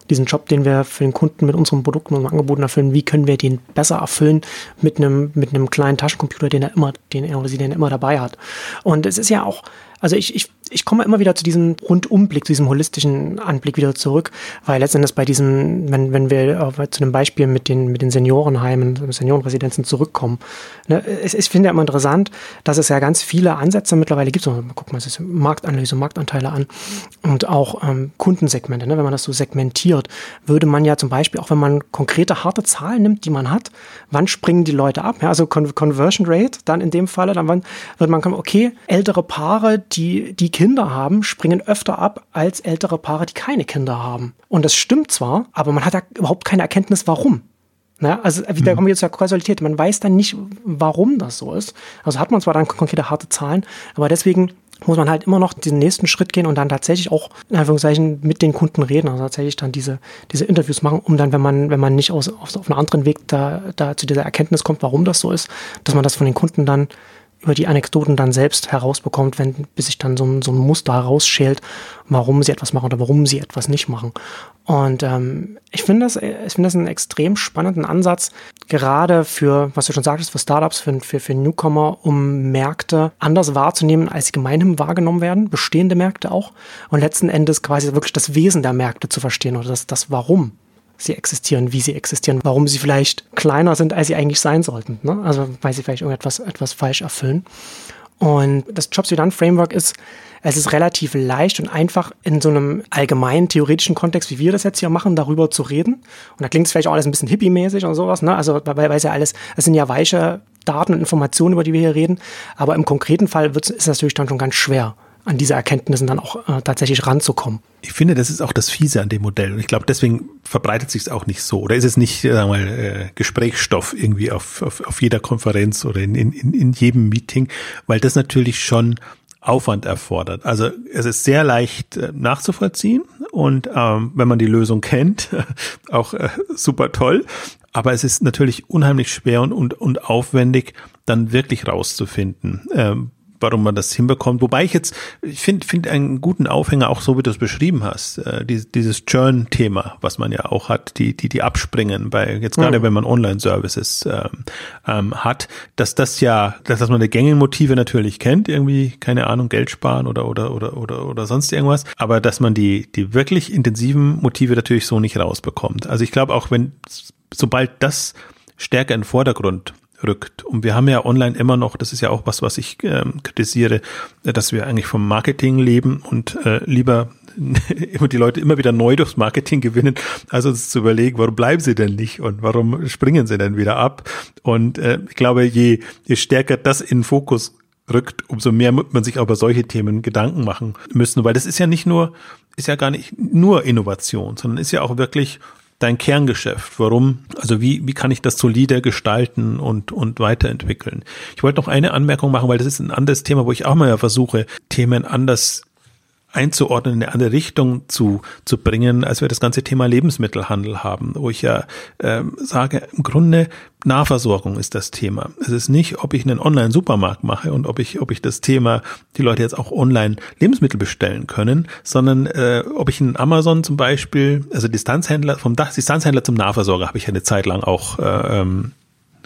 diesen Job, den wir für den Kunden mit unseren Produkten und Angeboten erfüllen, wie können wir den besser erfüllen mit einem, mit einem kleinen Taschencomputer, den er immer, den er oder sie den er immer dabei hat. Und es ist ja auch, also ich, ich, ich komme immer wieder zu diesem Rundumblick, zu diesem holistischen Anblick wieder zurück, weil letztendlich bei diesem, wenn, wenn wir zu dem Beispiel mit den, mit den Seniorenheimen, Seniorenresidenzen zurückkommen, ne, es, ich finde ja immer interessant, dass es ja ganz viele Ansätze mittlerweile gibt. Guck mal, es ist Marktanalyse, Marktanteile an und auch ähm, Kundensegmente. Ne, wenn man das so segmentiert, würde man ja zum Beispiel, auch wenn man konkrete harte Zahlen nimmt, die man hat, wann springen die Leute ab? Ja, also Con Conversion Rate, dann in dem Falle, dann wird man kommen, okay, ältere Paare, die, die Kinder haben, springen öfter ab als ältere Paare, die keine Kinder haben. Und das stimmt zwar, aber man hat ja überhaupt keine Erkenntnis, warum. Na, also wieder mhm. kommen wir jetzt zur Kausalität. Man weiß dann nicht, warum das so ist. Also hat man zwar dann konkrete harte Zahlen, aber deswegen muss man halt immer noch diesen nächsten Schritt gehen und dann tatsächlich auch in Anführungszeichen mit den Kunden reden, also tatsächlich dann diese, diese Interviews machen, um dann, wenn man, wenn man nicht aus, auf, auf einen anderen Weg da, da zu dieser Erkenntnis kommt, warum das so ist, dass man das von den Kunden dann über die Anekdoten dann selbst herausbekommt, wenn, bis sich dann so ein, so ein Muster herausschält, warum sie etwas machen oder warum sie etwas nicht machen. Und ähm, ich finde das, ich finde das einen extrem spannenden Ansatz, gerade für, was du schon sagtest, für Startups, für, für, für Newcomer, um Märkte anders wahrzunehmen, als sie gemeinhin wahrgenommen werden, bestehende Märkte auch. Und letzten Endes quasi wirklich das Wesen der Märkte zu verstehen oder das, das Warum sie existieren, wie sie existieren, warum sie vielleicht kleiner sind, als sie eigentlich sein sollten. Ne? Also weil sie vielleicht irgendetwas etwas falsch erfüllen. Und das Jobs Done Framework ist, es ist relativ leicht und einfach in so einem allgemeinen theoretischen Kontext, wie wir das jetzt hier machen, darüber zu reden. Und da klingt es vielleicht auch alles ein bisschen hippie-mäßig und sowas, ne? Also, weil, weil es ja alles, es sind ja weiche Daten und Informationen, über die wir hier reden. Aber im konkreten Fall ist es natürlich dann schon ganz schwer an diese Erkenntnissen dann auch äh, tatsächlich ranzukommen. Ich finde, das ist auch das Fiese an dem Modell. Und ich glaube, deswegen verbreitet sich es auch nicht so. Oder ist es nicht, sagen wir mal, äh, Gesprächsstoff irgendwie auf, auf, auf jeder Konferenz oder in, in, in jedem Meeting, weil das natürlich schon Aufwand erfordert. Also es ist sehr leicht äh, nachzuvollziehen und ähm, wenn man die Lösung kennt, auch äh, super toll. Aber es ist natürlich unheimlich schwer und, und, und aufwendig, dann wirklich rauszufinden, ähm, warum man das hinbekommt. Wobei ich jetzt, ich finde finde einen guten Aufhänger, auch so wie du es beschrieben hast, äh, dieses, dieses Churn-Thema, was man ja auch hat, die, die, die abspringen, bei jetzt gerade mhm. wenn man Online-Services ähm, ähm, hat, dass das ja, dass, dass man die gängigen Motive natürlich kennt, irgendwie, keine Ahnung, Geld sparen oder, oder, oder, oder, oder sonst irgendwas, aber dass man die, die wirklich intensiven Motive natürlich so nicht rausbekommt. Also ich glaube auch, wenn, sobald das stärker in den Vordergrund rückt. Und wir haben ja online immer noch, das ist ja auch was, was ich ähm, kritisiere, dass wir eigentlich vom Marketing leben und äh, lieber immer die Leute immer wieder neu durchs Marketing gewinnen, also uns zu überlegen, warum bleiben sie denn nicht und warum springen sie denn wieder ab? Und äh, ich glaube, je, je stärker das in den Fokus rückt, umso mehr muss man sich auch über solche Themen Gedanken machen müssen, weil das ist ja nicht nur, ist ja gar nicht nur Innovation, sondern ist ja auch wirklich dein Kerngeschäft? Warum? Also wie, wie kann ich das solider gestalten und, und weiterentwickeln? Ich wollte noch eine Anmerkung machen, weil das ist ein anderes Thema, wo ich auch mal versuche, Themen anders einzuordnen, in eine andere Richtung zu, zu bringen, als wir das ganze Thema Lebensmittelhandel haben, wo ich ja ähm, sage, im Grunde Nahversorgung ist das Thema. Es ist nicht, ob ich einen Online-Supermarkt mache und ob ich, ob ich das Thema, die Leute jetzt auch online Lebensmittel bestellen können, sondern äh, ob ich einen Amazon zum Beispiel, also Distanzhändler, vom Distanzhändler zum Nahversorger habe ich eine Zeit lang auch äh, ähm,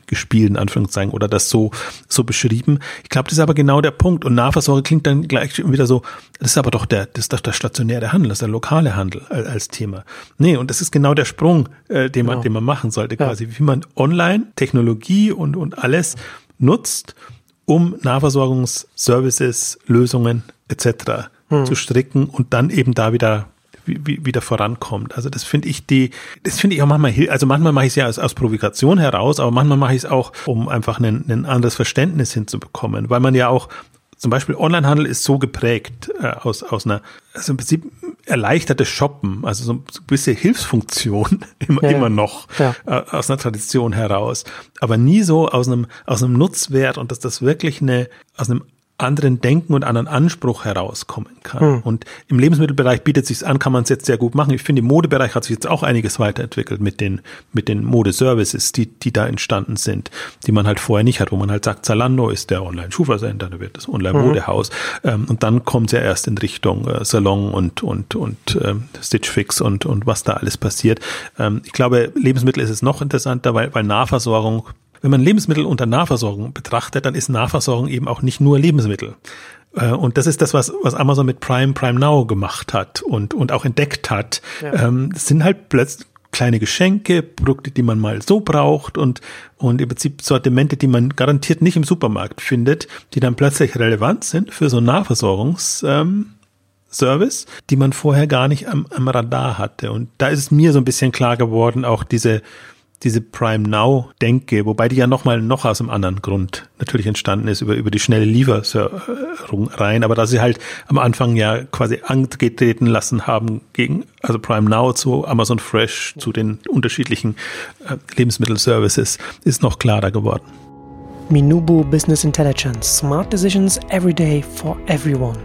gespielt, in Anführungszeichen, oder das so, so beschrieben. Ich glaube, das ist aber genau der Punkt. Und Nahversorger klingt dann gleich wieder so, das ist aber doch der, das ist doch der stationäre Handel, das ist der lokale Handel als, als Thema. Nee, und das ist genau der Sprung, äh, den man, genau. den man machen sollte, quasi, ja. wie man online Technologie und, und alles nutzt, um Nahversorgungsservices, Lösungen etc. Hm. zu stricken und dann eben da wieder wie, wieder vorankommt. Also das finde ich die, das finde ich auch manchmal, also manchmal mache ich es ja aus, aus Provokation heraus, aber manchmal mache ich es auch, um einfach ein, ein anderes Verständnis hinzubekommen, weil man ja auch zum Beispiel Onlinehandel ist so geprägt äh, aus, aus einer, also im Prinzip erleichtertes Shoppen, also so eine gewisse Hilfsfunktion immer, ja, immer noch ja. äh, aus einer Tradition heraus, aber nie so aus einem, aus einem Nutzwert und dass das wirklich eine, aus einem anderen Denken und anderen Anspruch herauskommen kann. Hm. Und im Lebensmittelbereich bietet sich an, kann man es jetzt sehr gut machen. Ich finde, im Modebereich hat sich jetzt auch einiges weiterentwickelt mit den, mit den Modeservices, die, die da entstanden sind, die man halt vorher nicht hat, wo man halt sagt, Zalando ist der Online-Schuhversender, da wird das Online-Modehaus. Ähm, und dann kommt es ja erst in Richtung äh, Salon und, und, und äh, Stitch Fix und, und was da alles passiert. Ähm, ich glaube, Lebensmittel ist es noch interessanter, weil, weil Nahversorgung wenn man Lebensmittel unter Nahversorgung betrachtet, dann ist Nahversorgung eben auch nicht nur Lebensmittel. Äh, und das ist das, was, was Amazon mit Prime, Prime Now gemacht hat und, und auch entdeckt hat. Ja. Ähm, das sind halt plötzlich kleine Geschenke, Produkte, die man mal so braucht und, und im Prinzip Sortimente, die man garantiert nicht im Supermarkt findet, die dann plötzlich relevant sind für so einen Nahversorgungs, ähm, die man vorher gar nicht am, am Radar hatte. Und da ist es mir so ein bisschen klar geworden, auch diese, diese Prime Now denke, wobei die ja nochmal noch aus einem anderen Grund natürlich entstanden ist, über, über die schnelle Lieferung rein, aber dass sie halt am Anfang ja quasi angetreten lassen haben gegen, also Prime Now zu Amazon Fresh, zu den unterschiedlichen äh, Lebensmittelservices, ist noch klarer geworden. Minubu Business Intelligence. Smart Decisions every day for everyone.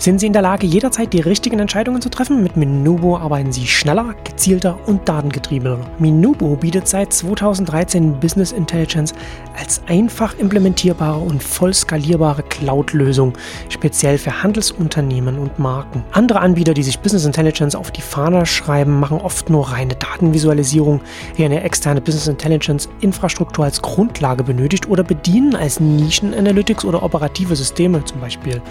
Sind Sie in der Lage, jederzeit die richtigen Entscheidungen zu treffen? Mit Minubo arbeiten Sie schneller, gezielter und datengetriebener. Minubo bietet seit 2013 Business Intelligence als einfach implementierbare und voll skalierbare Cloud-Lösung, speziell für Handelsunternehmen und Marken. Andere Anbieter, die sich Business Intelligence auf die Fahne schreiben, machen oft nur reine Datenvisualisierung, die eine externe Business Intelligence Infrastruktur als Grundlage benötigt oder bedienen als Nischen-Analytics oder operative Systeme zum Beispiel.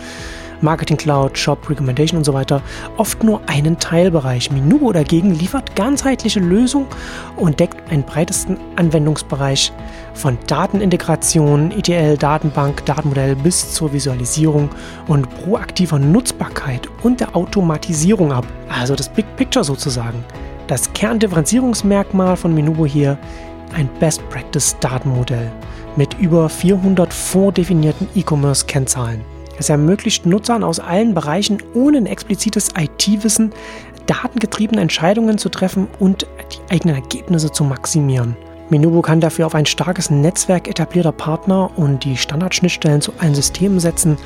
Marketing Cloud, Shop, Recommendation und so weiter oft nur einen Teilbereich. Minubo dagegen liefert ganzheitliche Lösungen und deckt einen breitesten Anwendungsbereich von Datenintegration, ETL, Datenbank, Datenmodell bis zur Visualisierung und proaktiver Nutzbarkeit und der Automatisierung ab. Also das Big Picture sozusagen. Das Kerndifferenzierungsmerkmal von Minubo hier ein Best Practice Datenmodell mit über 400 vordefinierten E-Commerce-Kennzahlen. Es ermöglicht Nutzern aus allen Bereichen ohne ein explizites IT-Wissen datengetriebene Entscheidungen zu treffen und die eigenen Ergebnisse zu maximieren. Minubo kann dafür auf ein starkes Netzwerk etablierter Partner und die Standardschnittstellen zu allen Systemen setzen.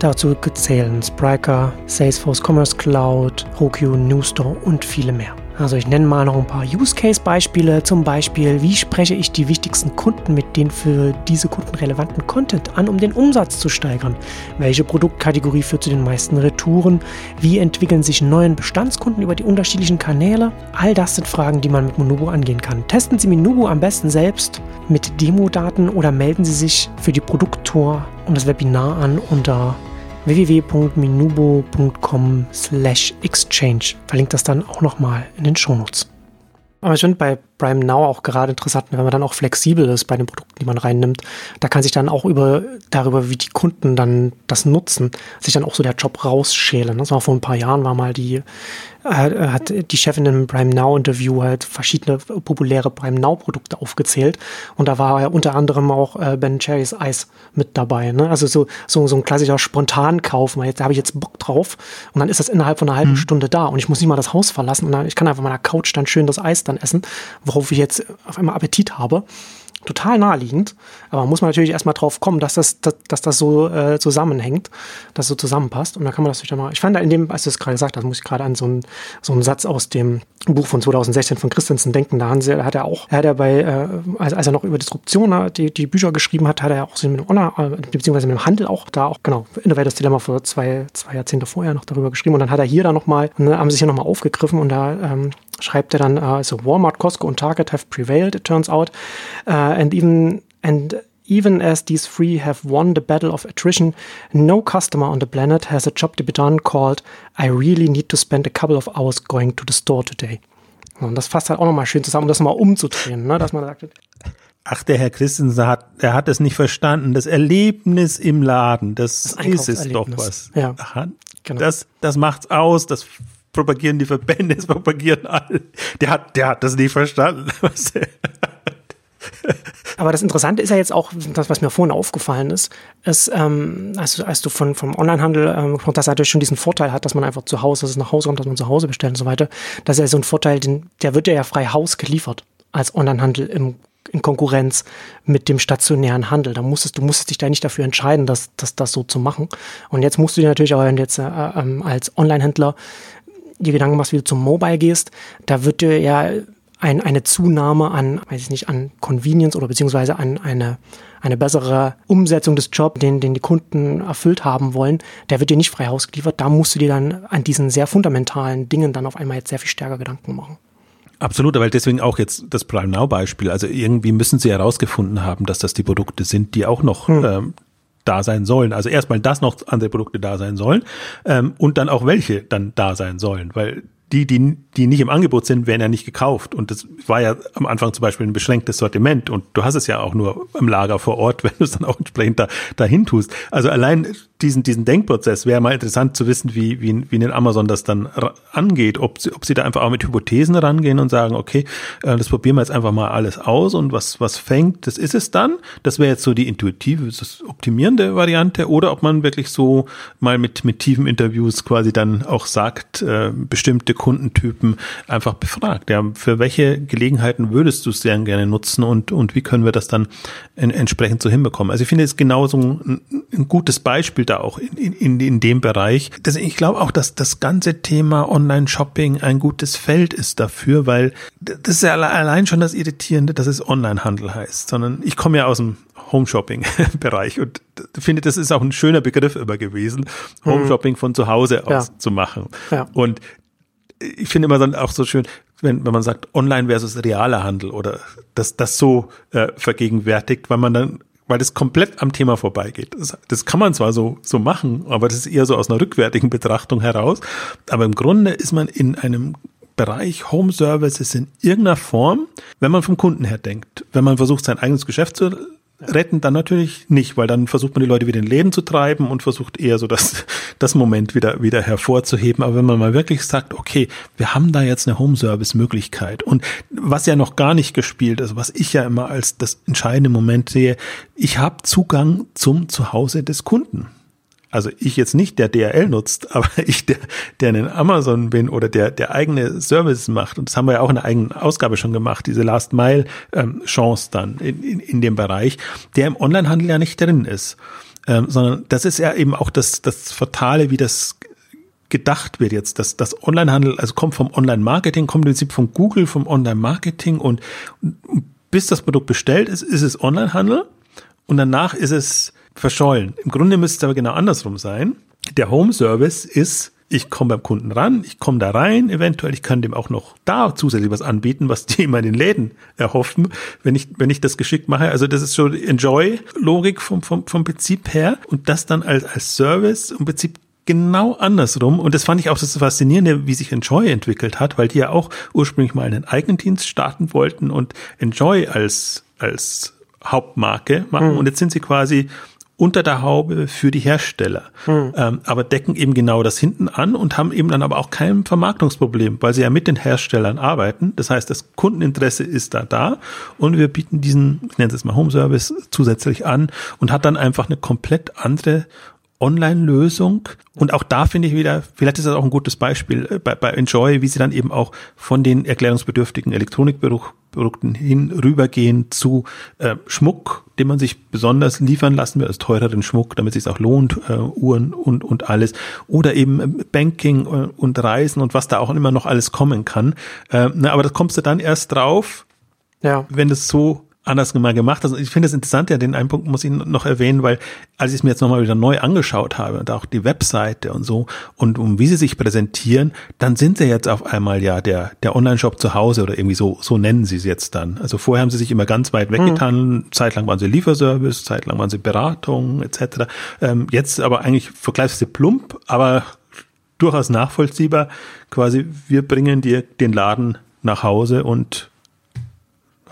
Dazu zählen Spryker, Salesforce Commerce Cloud, Roku, Newstore und viele mehr. Also ich nenne mal noch ein paar Use-Case-Beispiele. Zum Beispiel, wie spreche ich die wichtigsten Kunden mit den für diese Kunden relevanten Content an, um den Umsatz zu steigern? Welche Produktkategorie führt zu den meisten Retouren? Wie entwickeln sich neuen Bestandskunden über die unterschiedlichen Kanäle? All das sind Fragen, die man mit Monubo angehen kann. Testen Sie Minubo am besten selbst mit Demo-Daten oder melden Sie sich für die Produkttour und das Webinar an unter www.minubo.com slash exchange. Verlinkt das dann auch nochmal in den Shownotes. Aber ich finde bei Prime Now auch gerade interessant, wenn man dann auch flexibel ist bei den Produkten, die man reinnimmt. Da kann sich dann auch über darüber, wie die Kunden dann das nutzen, sich dann auch so der Job rausschälen. Das war vor ein paar Jahren war mal die hat die Chefin im Prime Now Interview halt verschiedene populäre Prime Now Produkte aufgezählt und da war ja unter anderem auch äh, Ben Cherries Eis mit dabei. Ne? Also so so so ein klassischer Spontankauf. Jetzt da habe ich jetzt Bock drauf und dann ist das innerhalb von einer halben mhm. Stunde da und ich muss nicht mal das Haus verlassen und dann, ich kann einfach meiner Couch dann schön das Eis dann essen worauf ich jetzt auf einmal Appetit habe. Total naheliegend, aber muss man natürlich erstmal drauf kommen, dass das, dass, dass das so äh, zusammenhängt, dass so zusammenpasst. Und da kann man das natürlich mal. Ich fand da in dem, als du es gerade gesagt hast, muss ich gerade an so einen, so einen Satz aus dem Buch von 2016 von Christensen denken. Da hat er auch, hat er bei, äh, als, als er noch über Disruption die, die Bücher geschrieben hat, hat er auch so mit dem Online, äh, beziehungsweise mit dem Handel auch da auch, genau, Innovators Dilemma vor zwei, zwei Jahrzehnte vorher noch darüber geschrieben. Und dann hat er hier da nochmal, ne, haben sie sich hier nochmal aufgegriffen und da ähm, schreibt er dann, uh, so Walmart, Costco und Target have prevailed, it turns out, uh, and even And even as these three have won the battle of attrition, no customer on the planet has a job to be done called I really need to spend a couple of hours going to the store today. Und das fasst halt auch nochmal schön zusammen, um das mal umzudrehen, ne? dass man sagt, Ach, der Herr Christensen hat, der hat es nicht verstanden. Das Erlebnis im Laden, das, das ist es doch was. Ja, Aha, genau. Das, das macht's aus. Das propagieren die Verbände, das propagieren alle. Der hat, der hat das nicht verstanden. Aber das Interessante ist ja jetzt auch, das, was mir vorhin aufgefallen ist, ist, ähm, als, als du von, vom Onlinehandel, ähm, dass er natürlich schon diesen Vorteil hat, dass man einfach zu Hause, dass es nach Hause kommt, dass man zu Hause bestellt und so weiter. Das ist ja so ein Vorteil, den, der wird ja frei Haus geliefert als Onlinehandel im in Konkurrenz mit dem stationären Handel. Da musstest du musstest dich da nicht dafür entscheiden, das, das, das so zu machen. Und jetzt musst du dir natürlich auch, jetzt äh, ähm, als Onlinehändler die Gedanken machst, wie du zum Mobile gehst, da wird dir ja ein, eine Zunahme an, weiß ich nicht, an Convenience oder beziehungsweise an eine, eine bessere Umsetzung des Jobs, den, den die Kunden erfüllt haben wollen, der wird dir nicht frei Haus geliefert. Da musst du dir dann an diesen sehr fundamentalen Dingen dann auf einmal jetzt sehr viel stärker Gedanken machen. Absolut, weil deswegen auch jetzt das Prime Now Beispiel. Also irgendwie müssen sie herausgefunden haben, dass das die Produkte sind, die auch noch hm. ähm, da sein sollen. Also erstmal, dass noch andere Produkte da sein sollen ähm, und dann auch welche dann da sein sollen, weil die, die, die nicht im Angebot sind, werden ja nicht gekauft. Und das war ja am Anfang zum Beispiel ein beschränktes Sortiment. Und du hast es ja auch nur im Lager vor Ort, wenn du es dann auch entsprechend da, dahin tust. Also allein diesen, diesen Denkprozess wäre mal interessant zu wissen, wie, wie, wie in Amazon das dann angeht. Ob sie, ob sie da einfach auch mit Hypothesen rangehen und sagen, okay, äh, das probieren wir jetzt einfach mal alles aus und was, was fängt, das ist es dann. Das wäre jetzt so die intuitive, das optimierende Variante. Oder ob man wirklich so mal mit, mit tiefen Interviews quasi dann auch sagt, äh, bestimmte Kundentypen einfach befragt. Ja, für welche Gelegenheiten würdest du es sehr gerne nutzen und, und wie können wir das dann in, entsprechend so hinbekommen? Also ich finde es genau so ein, ein gutes Beispiel da auch in, in, in dem Bereich. Das, ich glaube auch, dass das ganze Thema Online-Shopping ein gutes Feld ist dafür, weil das ist ja allein schon das Irritierende, dass es Online-Handel heißt, sondern ich komme ja aus dem Home-Shopping-Bereich und finde, das ist auch ein schöner Begriff immer gewesen, mhm. Home-Shopping von zu Hause aus ja. zu machen. Ja. Und ich finde immer dann auch so schön, wenn, wenn man sagt Online versus realer Handel oder dass das so äh, vergegenwärtigt, weil man dann weil das komplett am Thema vorbeigeht. Das, das kann man zwar so, so machen, aber das ist eher so aus einer rückwärtigen Betrachtung heraus. Aber im Grunde ist man in einem Bereich Home Services in irgendeiner Form, wenn man vom Kunden her denkt, wenn man versucht, sein eigenes Geschäft zu retten dann natürlich nicht, weil dann versucht man die Leute wieder in Läden zu treiben und versucht eher so das, das Moment wieder, wieder hervorzuheben. Aber wenn man mal wirklich sagt, okay, wir haben da jetzt eine Home-Service-Möglichkeit und was ja noch gar nicht gespielt ist, was ich ja immer als das entscheidende Moment sehe, ich habe Zugang zum Zuhause des Kunden also ich jetzt nicht, der DRL nutzt, aber ich, der, der in Amazon bin oder der, der eigene Services macht, und das haben wir ja auch in der eigenen Ausgabe schon gemacht, diese Last Mile ähm, Chance dann in, in, in dem Bereich, der im Onlinehandel ja nicht drin ist. Ähm, sondern das ist ja eben auch das, das Fatale, wie das gedacht wird jetzt, dass das Onlinehandel, also kommt vom Online-Marketing, kommt im Prinzip von Google, vom Online-Marketing und, und bis das Produkt bestellt ist, ist es Onlinehandel und danach ist es verschollen. Im Grunde müsste es aber genau andersrum sein. Der Home Service ist, ich komme beim Kunden ran, ich komme da rein, eventuell, ich kann dem auch noch da zusätzlich was anbieten, was die immer in den Läden erhoffen, wenn ich, wenn ich das geschickt mache. Also das ist schon Enjoy-Logik vom, vom, vom Prinzip her und das dann als, als Service im Prinzip genau andersrum. Und das fand ich auch das Faszinierende, wie sich Enjoy entwickelt hat, weil die ja auch ursprünglich mal einen eigenen Dienst starten wollten und Enjoy als, als Hauptmarke machen. Mhm. Und jetzt sind sie quasi unter der Haube für die Hersteller, hm. ähm, aber decken eben genau das hinten an und haben eben dann aber auch kein Vermarktungsproblem, weil sie ja mit den Herstellern arbeiten. Das heißt, das Kundeninteresse ist da da und wir bieten diesen, ich nenne es mal Home Service, zusätzlich an und hat dann einfach eine komplett andere Online-Lösung. Und auch da finde ich wieder, vielleicht ist das auch ein gutes Beispiel äh, bei, bei Enjoy, wie sie dann eben auch von den erklärungsbedürftigen Elektronikprodukten hin rübergehen zu äh, Schmuck, den man sich besonders liefern lassen will, als teureren Schmuck, damit es sich auch lohnt, äh, Uhren und, und alles. Oder eben äh, Banking äh, und Reisen und was da auch immer noch alles kommen kann. Äh, na, aber das kommst du dann erst drauf, ja. wenn es so anders mal gemacht. Also ich finde es interessant, ja, den einen Punkt muss ich noch erwähnen, weil als ich es mir jetzt nochmal wieder neu angeschaut habe und auch die Webseite und so und um wie sie sich präsentieren, dann sind sie jetzt auf einmal ja der, der Online-Shop zu Hause oder irgendwie so, so nennen sie es jetzt dann. Also vorher haben sie sich immer ganz weit weggetan, mhm. zeitlang waren sie Lieferservice, zeitlang waren sie Beratung etc. Ähm, jetzt aber eigentlich vergleichsweise plump, aber durchaus nachvollziehbar. Quasi, wir bringen dir den Laden nach Hause und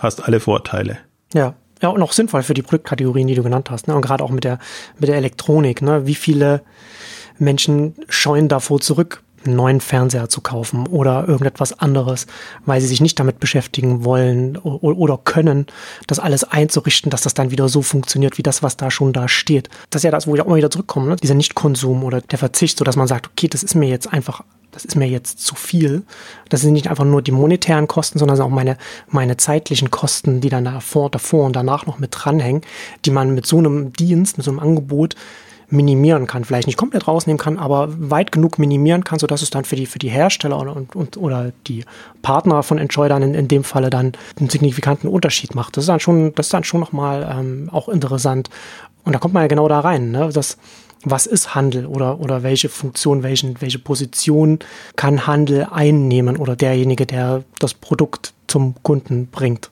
hast alle Vorteile. Ja. Ja, und auch sinnvoll für die Produktkategorien, die du genannt hast. Ne? Und gerade auch mit der, mit der Elektronik. Ne? Wie viele Menschen scheuen davor zurück, einen neuen Fernseher zu kaufen oder irgendetwas anderes, weil sie sich nicht damit beschäftigen wollen oder können, das alles einzurichten, dass das dann wieder so funktioniert, wie das, was da schon da steht. Das ist ja das, wo ich auch immer wieder zurückkomme, ne? dieser Nichtkonsum oder der Verzicht, so dass man sagt, okay, das ist mir jetzt einfach das ist mir jetzt zu viel. Das sind nicht einfach nur die monetären Kosten, sondern auch meine, meine zeitlichen Kosten, die dann davor, davor und danach noch mit dranhängen, die man mit so einem Dienst, mit so einem Angebot minimieren kann. Vielleicht nicht komplett rausnehmen kann, aber weit genug minimieren kann, sodass es dann für die, für die Hersteller oder, und, und, oder die Partner von dann in, in dem Falle dann einen signifikanten Unterschied macht. Das ist dann schon, das ist dann schon nochmal ähm, auch interessant. Und da kommt man ja genau da rein, ne? Das, was ist Handel oder, oder welche Funktion, welchen, welche Position kann Handel einnehmen oder derjenige, der das Produkt zum Kunden bringt.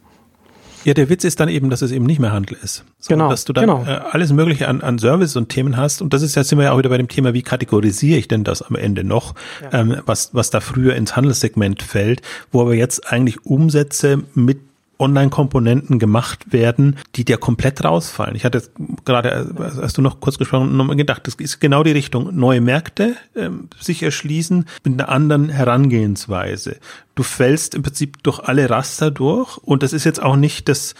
Ja, der Witz ist dann eben, dass es eben nicht mehr Handel ist. Genau. Dass du dann genau. äh, alles Mögliche an, an Service und Themen hast. Und das ist ja, sind wir ja auch wieder bei dem Thema, wie kategorisiere ich denn das am Ende noch, ja. ähm, was, was da früher ins Handelssegment fällt, wo aber jetzt eigentlich Umsätze mit Online-Komponenten gemacht werden, die dir komplett rausfallen. Ich hatte gerade, hast du noch kurz gesprochen, nochmal gedacht, das ist genau die Richtung. Neue Märkte ähm, sich erschließen mit einer anderen Herangehensweise. Du fällst im Prinzip durch alle Raster durch und das ist jetzt auch nicht das,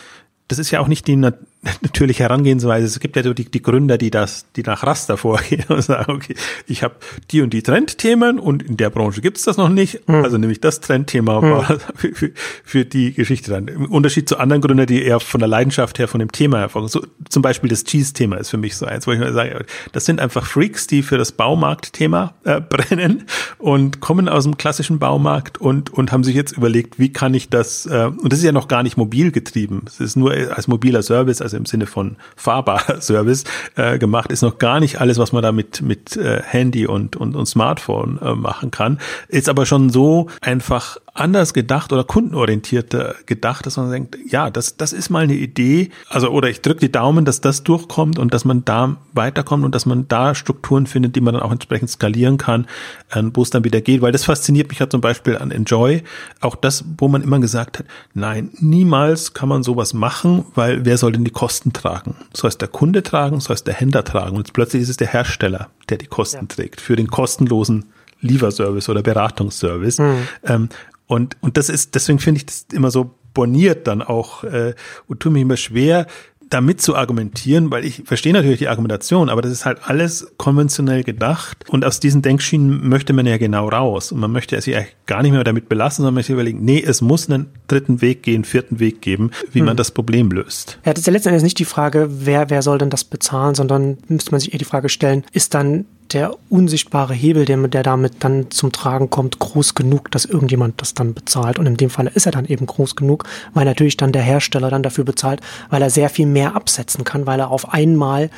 das ist ja auch nicht die natürlich Herangehensweise. Es gibt ja so die, die Gründer, die das, die nach Raster vorgehen und sagen, okay, ich habe die und die Trendthemen und in der Branche gibt's das noch nicht. Mhm. Also nämlich das Trendthema mhm. war für, für, für, die Geschichte dann. Im Unterschied zu anderen Gründern, die eher von der Leidenschaft her von dem Thema hervorgehen. So, zum Beispiel das Cheese-Thema ist für mich so eins, wo ich mal sage, das sind einfach Freaks, die für das Baumarkt-Thema äh, brennen und kommen aus dem klassischen Baumarkt und, und haben sich jetzt überlegt, wie kann ich das, äh, und das ist ja noch gar nicht mobil getrieben. Es ist nur als mobiler Service, also im Sinne von fahrbarer Service äh, gemacht, ist noch gar nicht alles, was man da mit, mit äh, Handy und, und, und Smartphone äh, machen kann. Ist aber schon so einfach anders gedacht oder kundenorientierter gedacht, dass man denkt, ja, das, das ist mal eine Idee. Also, oder ich drücke die Daumen, dass das durchkommt und dass man da weiterkommt und dass man da Strukturen findet, die man dann auch entsprechend skalieren kann, äh, wo es dann wieder geht. Weil das fasziniert mich ja zum Beispiel an Enjoy. Auch das, wo man immer gesagt hat, nein, niemals kann man sowas machen, weil wer soll denn die Kosten tragen? Soll es der Kunde tragen, soll es der Händler tragen? Und jetzt plötzlich ist es der Hersteller, der die Kosten ja. trägt für den kostenlosen Lieferservice oder Beratungsservice. Mhm. Ähm, und, und das ist, deswegen finde ich das immer so boniert dann auch äh, und tue mich immer schwer, damit zu argumentieren, weil ich verstehe natürlich die Argumentation, aber das ist halt alles konventionell gedacht und aus diesen Denkschienen möchte man ja genau raus und man möchte es ja gar nicht mehr damit belassen, sondern möchte überlegen, nee, es muss einen dritten Weg gehen, vierten Weg geben, wie hm. man das Problem löst. Ja, das ist ja letztendlich nicht die Frage, wer, wer soll denn das bezahlen, sondern müsste man sich eher die Frage stellen, ist dann der unsichtbare Hebel, der, der damit dann zum Tragen kommt, groß genug, dass irgendjemand das dann bezahlt. Und in dem Fall ist er dann eben groß genug, weil natürlich dann der Hersteller dann dafür bezahlt, weil er sehr viel mehr absetzen kann, weil er auf einmal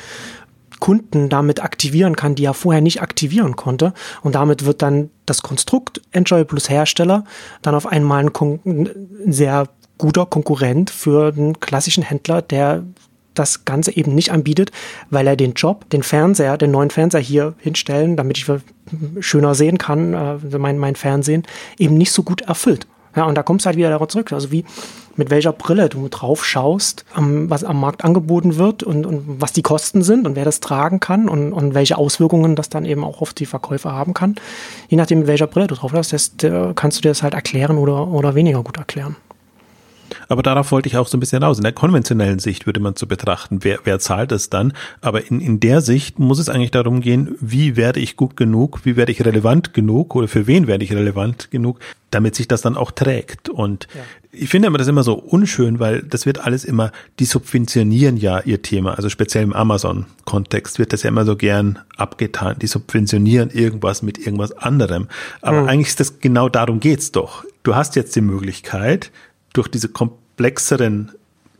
Kunden damit aktivieren kann, die er vorher nicht aktivieren konnte. Und damit wird dann das Konstrukt Enjoy plus Hersteller dann auf einmal ein, ein sehr guter Konkurrent für den klassischen Händler, der das Ganze eben nicht anbietet, weil er den Job, den Fernseher, den neuen Fernseher hier hinstellen, damit ich schöner sehen kann, äh, mein, mein Fernsehen, eben nicht so gut erfüllt. Ja, und da kommst du halt wieder darauf zurück. Also wie mit welcher Brille du drauf schaust, was am Markt angeboten wird und, und was die Kosten sind und wer das tragen kann und, und welche Auswirkungen das dann eben auch auf die Verkäufer haben kann. Je nachdem, mit welcher Brille du drauf hast, kannst du dir das halt erklären oder, oder weniger gut erklären. Aber darauf wollte ich auch so ein bisschen raus. In der konventionellen Sicht würde man zu betrachten, wer, wer zahlt es dann. Aber in, in der Sicht muss es eigentlich darum gehen, wie werde ich gut genug, wie werde ich relevant genug oder für wen werde ich relevant genug, damit sich das dann auch trägt. Und ja. ich finde immer das immer so unschön, weil das wird alles immer, die subventionieren ja ihr Thema. Also speziell im Amazon-Kontext wird das ja immer so gern abgetan. Die subventionieren irgendwas mit irgendwas anderem. Aber mhm. eigentlich ist das genau darum geht's doch. Du hast jetzt die Möglichkeit, durch diese komplexeren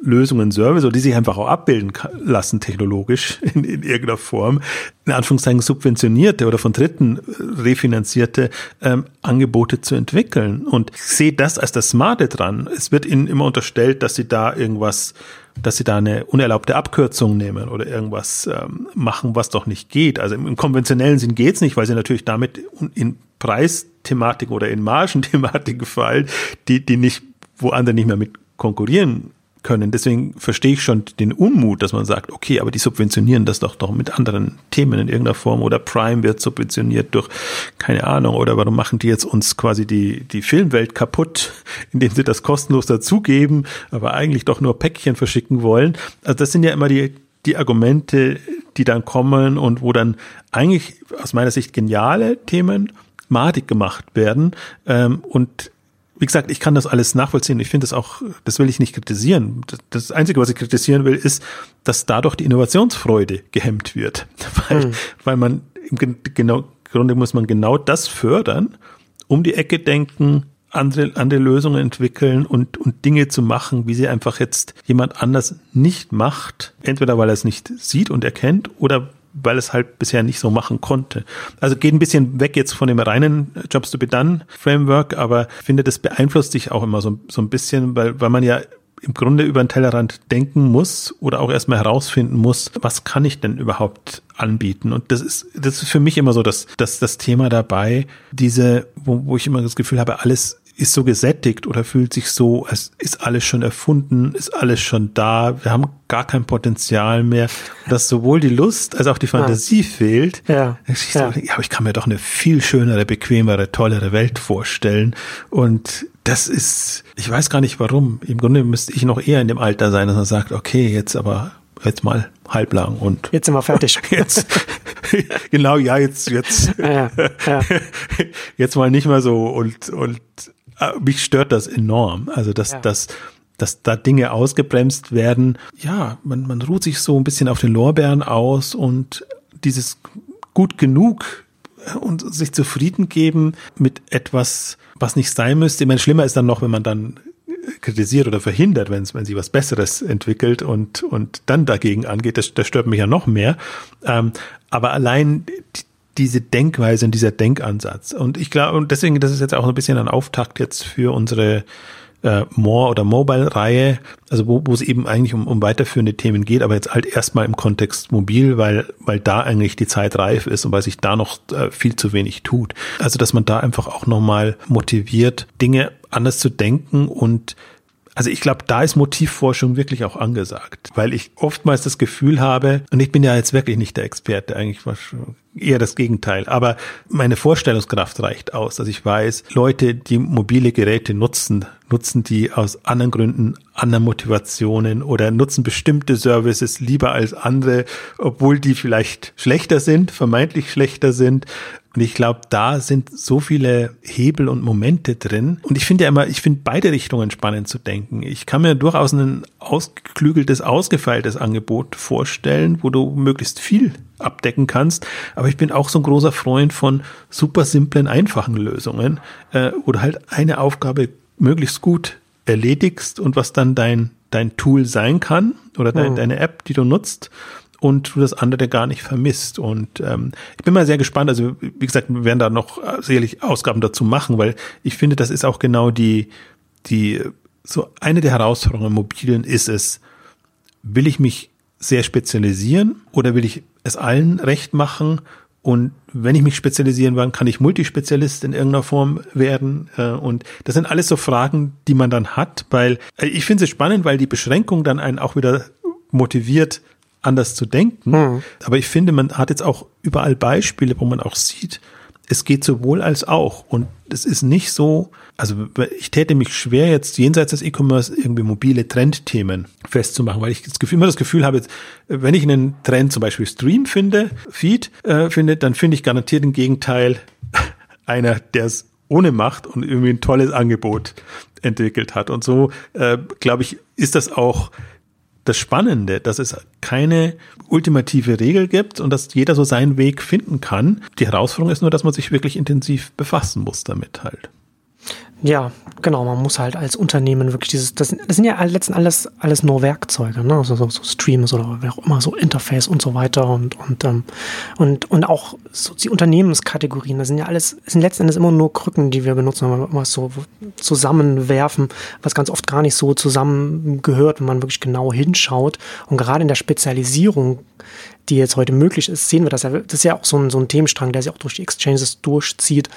Lösungen, Service die sich einfach auch abbilden lassen technologisch in, in irgendeiner Form, in Anführungszeichen subventionierte oder von Dritten äh, refinanzierte ähm, Angebote zu entwickeln. Und ich sehe das als das Smarte dran. Es wird ihnen immer unterstellt, dass sie da irgendwas dass sie da eine unerlaubte Abkürzung nehmen oder irgendwas ähm, machen, was doch nicht geht. Also im, im konventionellen Sinn geht's nicht, weil sie natürlich damit in Preisthematiken oder in Margenthematiken fallen, die, die nicht, wo andere nicht mehr mit konkurrieren können. Deswegen verstehe ich schon den Unmut, dass man sagt, okay, aber die subventionieren das doch doch mit anderen Themen in irgendeiner Form oder Prime wird subventioniert durch keine Ahnung oder warum machen die jetzt uns quasi die die Filmwelt kaputt, indem sie das kostenlos dazugeben, aber eigentlich doch nur Päckchen verschicken wollen. Also das sind ja immer die die Argumente, die dann kommen und wo dann eigentlich aus meiner Sicht geniale Themen madig gemacht werden ähm, und wie gesagt, ich kann das alles nachvollziehen. Ich finde das auch, das will ich nicht kritisieren. Das Einzige, was ich kritisieren will, ist, dass dadurch die Innovationsfreude gehemmt wird. Weil, hm. weil man im genau, Grunde muss man genau das fördern, um die Ecke denken, andere, andere Lösungen entwickeln und, und Dinge zu machen, wie sie einfach jetzt jemand anders nicht macht. Entweder weil er es nicht sieht und erkennt oder weil es halt bisher nicht so machen konnte. Also geht ein bisschen weg jetzt von dem reinen Jobs to be done Framework, aber ich finde, das beeinflusst sich auch immer so, so ein bisschen, weil, weil man ja im Grunde über den Tellerrand denken muss oder auch erstmal herausfinden muss, was kann ich denn überhaupt anbieten? Und das ist, das ist für mich immer so das, das, das Thema dabei, diese, wo, wo ich immer das Gefühl habe, alles ist so gesättigt oder fühlt sich so, als ist alles schon erfunden, ist alles schon da, wir haben gar kein Potenzial mehr, dass sowohl die Lust als auch die Fantasie ja. fehlt. Ja. Ich ja. So, ja, aber ich kann mir doch eine viel schönere, bequemere, tollere Welt vorstellen. Und das ist, ich weiß gar nicht warum. Im Grunde müsste ich noch eher in dem Alter sein, dass man sagt, okay, jetzt aber jetzt mal halblang und jetzt sind wir fertig. jetzt genau, ja, jetzt jetzt ja, ja. jetzt mal nicht mehr so und und mich stört das enorm. Also, dass, ja. dass, dass da Dinge ausgebremst werden. Ja, man, man ruht sich so ein bisschen auf den Lorbeeren aus und dieses gut genug äh, und sich zufrieden geben mit etwas, was nicht sein müsste. Ich meine, schlimmer ist dann noch, wenn man dann kritisiert oder verhindert, wenn, wenn sie was Besseres entwickelt und, und dann dagegen angeht, das, das stört mich ja noch mehr. Ähm, aber allein diese Denkweise und dieser Denkansatz. Und ich glaube, und deswegen, das ist jetzt auch ein bisschen ein Auftakt jetzt für unsere äh, More- oder Mobile-Reihe, also wo, wo es eben eigentlich um, um weiterführende Themen geht, aber jetzt halt erstmal im Kontext mobil, weil, weil da eigentlich die Zeit reif ist und weil sich da noch äh, viel zu wenig tut. Also, dass man da einfach auch nochmal motiviert, Dinge anders zu denken und also ich glaube, da ist Motivforschung wirklich auch angesagt, weil ich oftmals das Gefühl habe, und ich bin ja jetzt wirklich nicht der Experte, eigentlich war eher das Gegenteil, aber meine Vorstellungskraft reicht aus, dass ich weiß, Leute, die mobile Geräte nutzen, nutzen die aus anderen Gründen, anderen Motivationen oder nutzen bestimmte Services lieber als andere, obwohl die vielleicht schlechter sind, vermeintlich schlechter sind und ich glaube, da sind so viele Hebel und Momente drin. Und ich finde ja immer, ich finde beide Richtungen spannend zu denken. Ich kann mir durchaus ein ausgeklügeltes, ausgefeiltes Angebot vorstellen, wo du möglichst viel abdecken kannst. Aber ich bin auch so ein großer Freund von super simplen, einfachen Lösungen, äh, wo du halt eine Aufgabe möglichst gut erledigst und was dann dein, dein Tool sein kann oder dein, hm. deine App, die du nutzt und du das andere gar nicht vermisst. Und ähm, ich bin mal sehr gespannt. Also wie gesagt, wir werden da noch äh, sicherlich Ausgaben dazu machen, weil ich finde, das ist auch genau die, die so eine der Herausforderungen im Mobilen ist es, will ich mich sehr spezialisieren oder will ich es allen recht machen? Und wenn ich mich spezialisieren will, kann ich Multispezialist in irgendeiner Form werden. Äh, und das sind alles so Fragen, die man dann hat, weil äh, ich finde es spannend, weil die Beschränkung dann einen auch wieder motiviert, anders zu denken. Mhm. Aber ich finde, man hat jetzt auch überall Beispiele, wo man auch sieht, es geht sowohl als auch. Und es ist nicht so, also ich täte mich schwer, jetzt jenseits des E-Commerce irgendwie mobile Trendthemen festzumachen, weil ich das Gefühl, immer das Gefühl habe, wenn ich einen Trend zum Beispiel Stream finde, Feed äh, finde, dann finde ich garantiert im Gegenteil einer, der es ohne macht und irgendwie ein tolles Angebot entwickelt hat. Und so, äh, glaube ich, ist das auch das Spannende, dass es keine ultimative Regel gibt und dass jeder so seinen Weg finden kann. Die Herausforderung ist nur, dass man sich wirklich intensiv befassen muss damit halt. Ja, genau. Man muss halt als Unternehmen wirklich dieses, das, das sind ja letzten alles, alles nur Werkzeuge, ne? Also so, so Streams oder wer auch immer, so Interface und so weiter und, und, ähm, und, und auch so die Unternehmenskategorien, das sind ja alles, sind letzten Endes immer nur Krücken, die wir benutzen, wenn wir was so zusammenwerfen, was ganz oft gar nicht so zusammengehört, wenn man wirklich genau hinschaut. Und gerade in der Spezialisierung, die jetzt heute möglich ist, sehen wir das ja. Das ist ja auch so ein, so ein Themenstrang, der sich auch durch die Exchanges durchzieht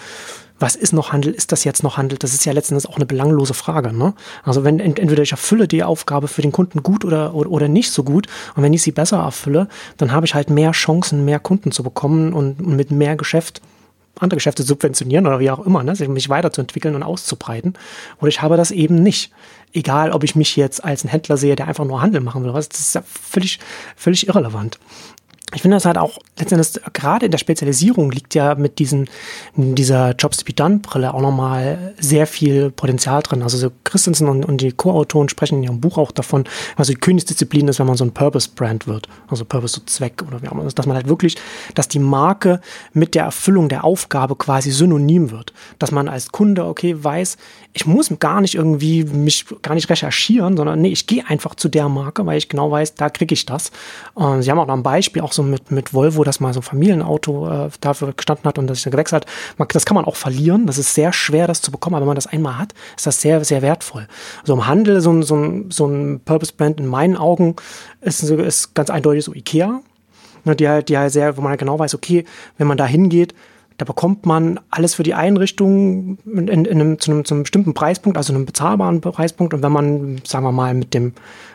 was ist noch Handel, ist das jetzt noch Handel? Das ist ja letztendlich auch eine belanglose Frage. Ne? Also wenn entweder ich erfülle die Aufgabe für den Kunden gut oder, oder, oder nicht so gut und wenn ich sie besser erfülle, dann habe ich halt mehr Chancen, mehr Kunden zu bekommen und, mit mehr Geschäft andere Geschäfte subventionieren oder wie auch immer, ne? mich weiterzuentwickeln und auszubreiten. Oder ich habe das eben nicht. Egal, ob ich mich jetzt als ein Händler sehe, der einfach nur Handel machen will, das ist ja völlig, völlig irrelevant ich finde das halt auch letztendlich gerade in der Spezialisierung liegt ja mit diesen dieser Jobs to be done Brille auch nochmal sehr viel Potenzial drin. Also so Christensen und, und die Co-Autoren sprechen in ihrem Buch auch davon, was die Königsdisziplin ist, wenn man so ein Purpose Brand wird, also Purpose so Zweck oder wie auch immer, dass man halt wirklich, dass die Marke mit der Erfüllung der Aufgabe quasi synonym wird, dass man als Kunde okay weiß, ich muss gar nicht irgendwie mich gar nicht recherchieren, sondern nee, ich gehe einfach zu der Marke, weil ich genau weiß, da kriege ich das. Und sie haben auch noch ein Beispiel, auch so mit, mit Volvo, dass mal so ein Familienauto äh, dafür gestanden hat und das sich gewechselt hat. Das kann man auch verlieren. Das ist sehr schwer, das zu bekommen. Aber wenn man das einmal hat, ist das sehr, sehr wertvoll. So im Handel, so ein, so so ein Purpose Brand in meinen Augen ist, ist ganz eindeutig so Ikea. Ne, die halt, die halt sehr, wo man halt genau weiß, okay, wenn man da hingeht, da bekommt man alles für die Einrichtung in, in einem, zu, einem, zu einem bestimmten Preispunkt, also einem bezahlbaren Preispunkt. Und wenn man, sagen wir mal, mit dem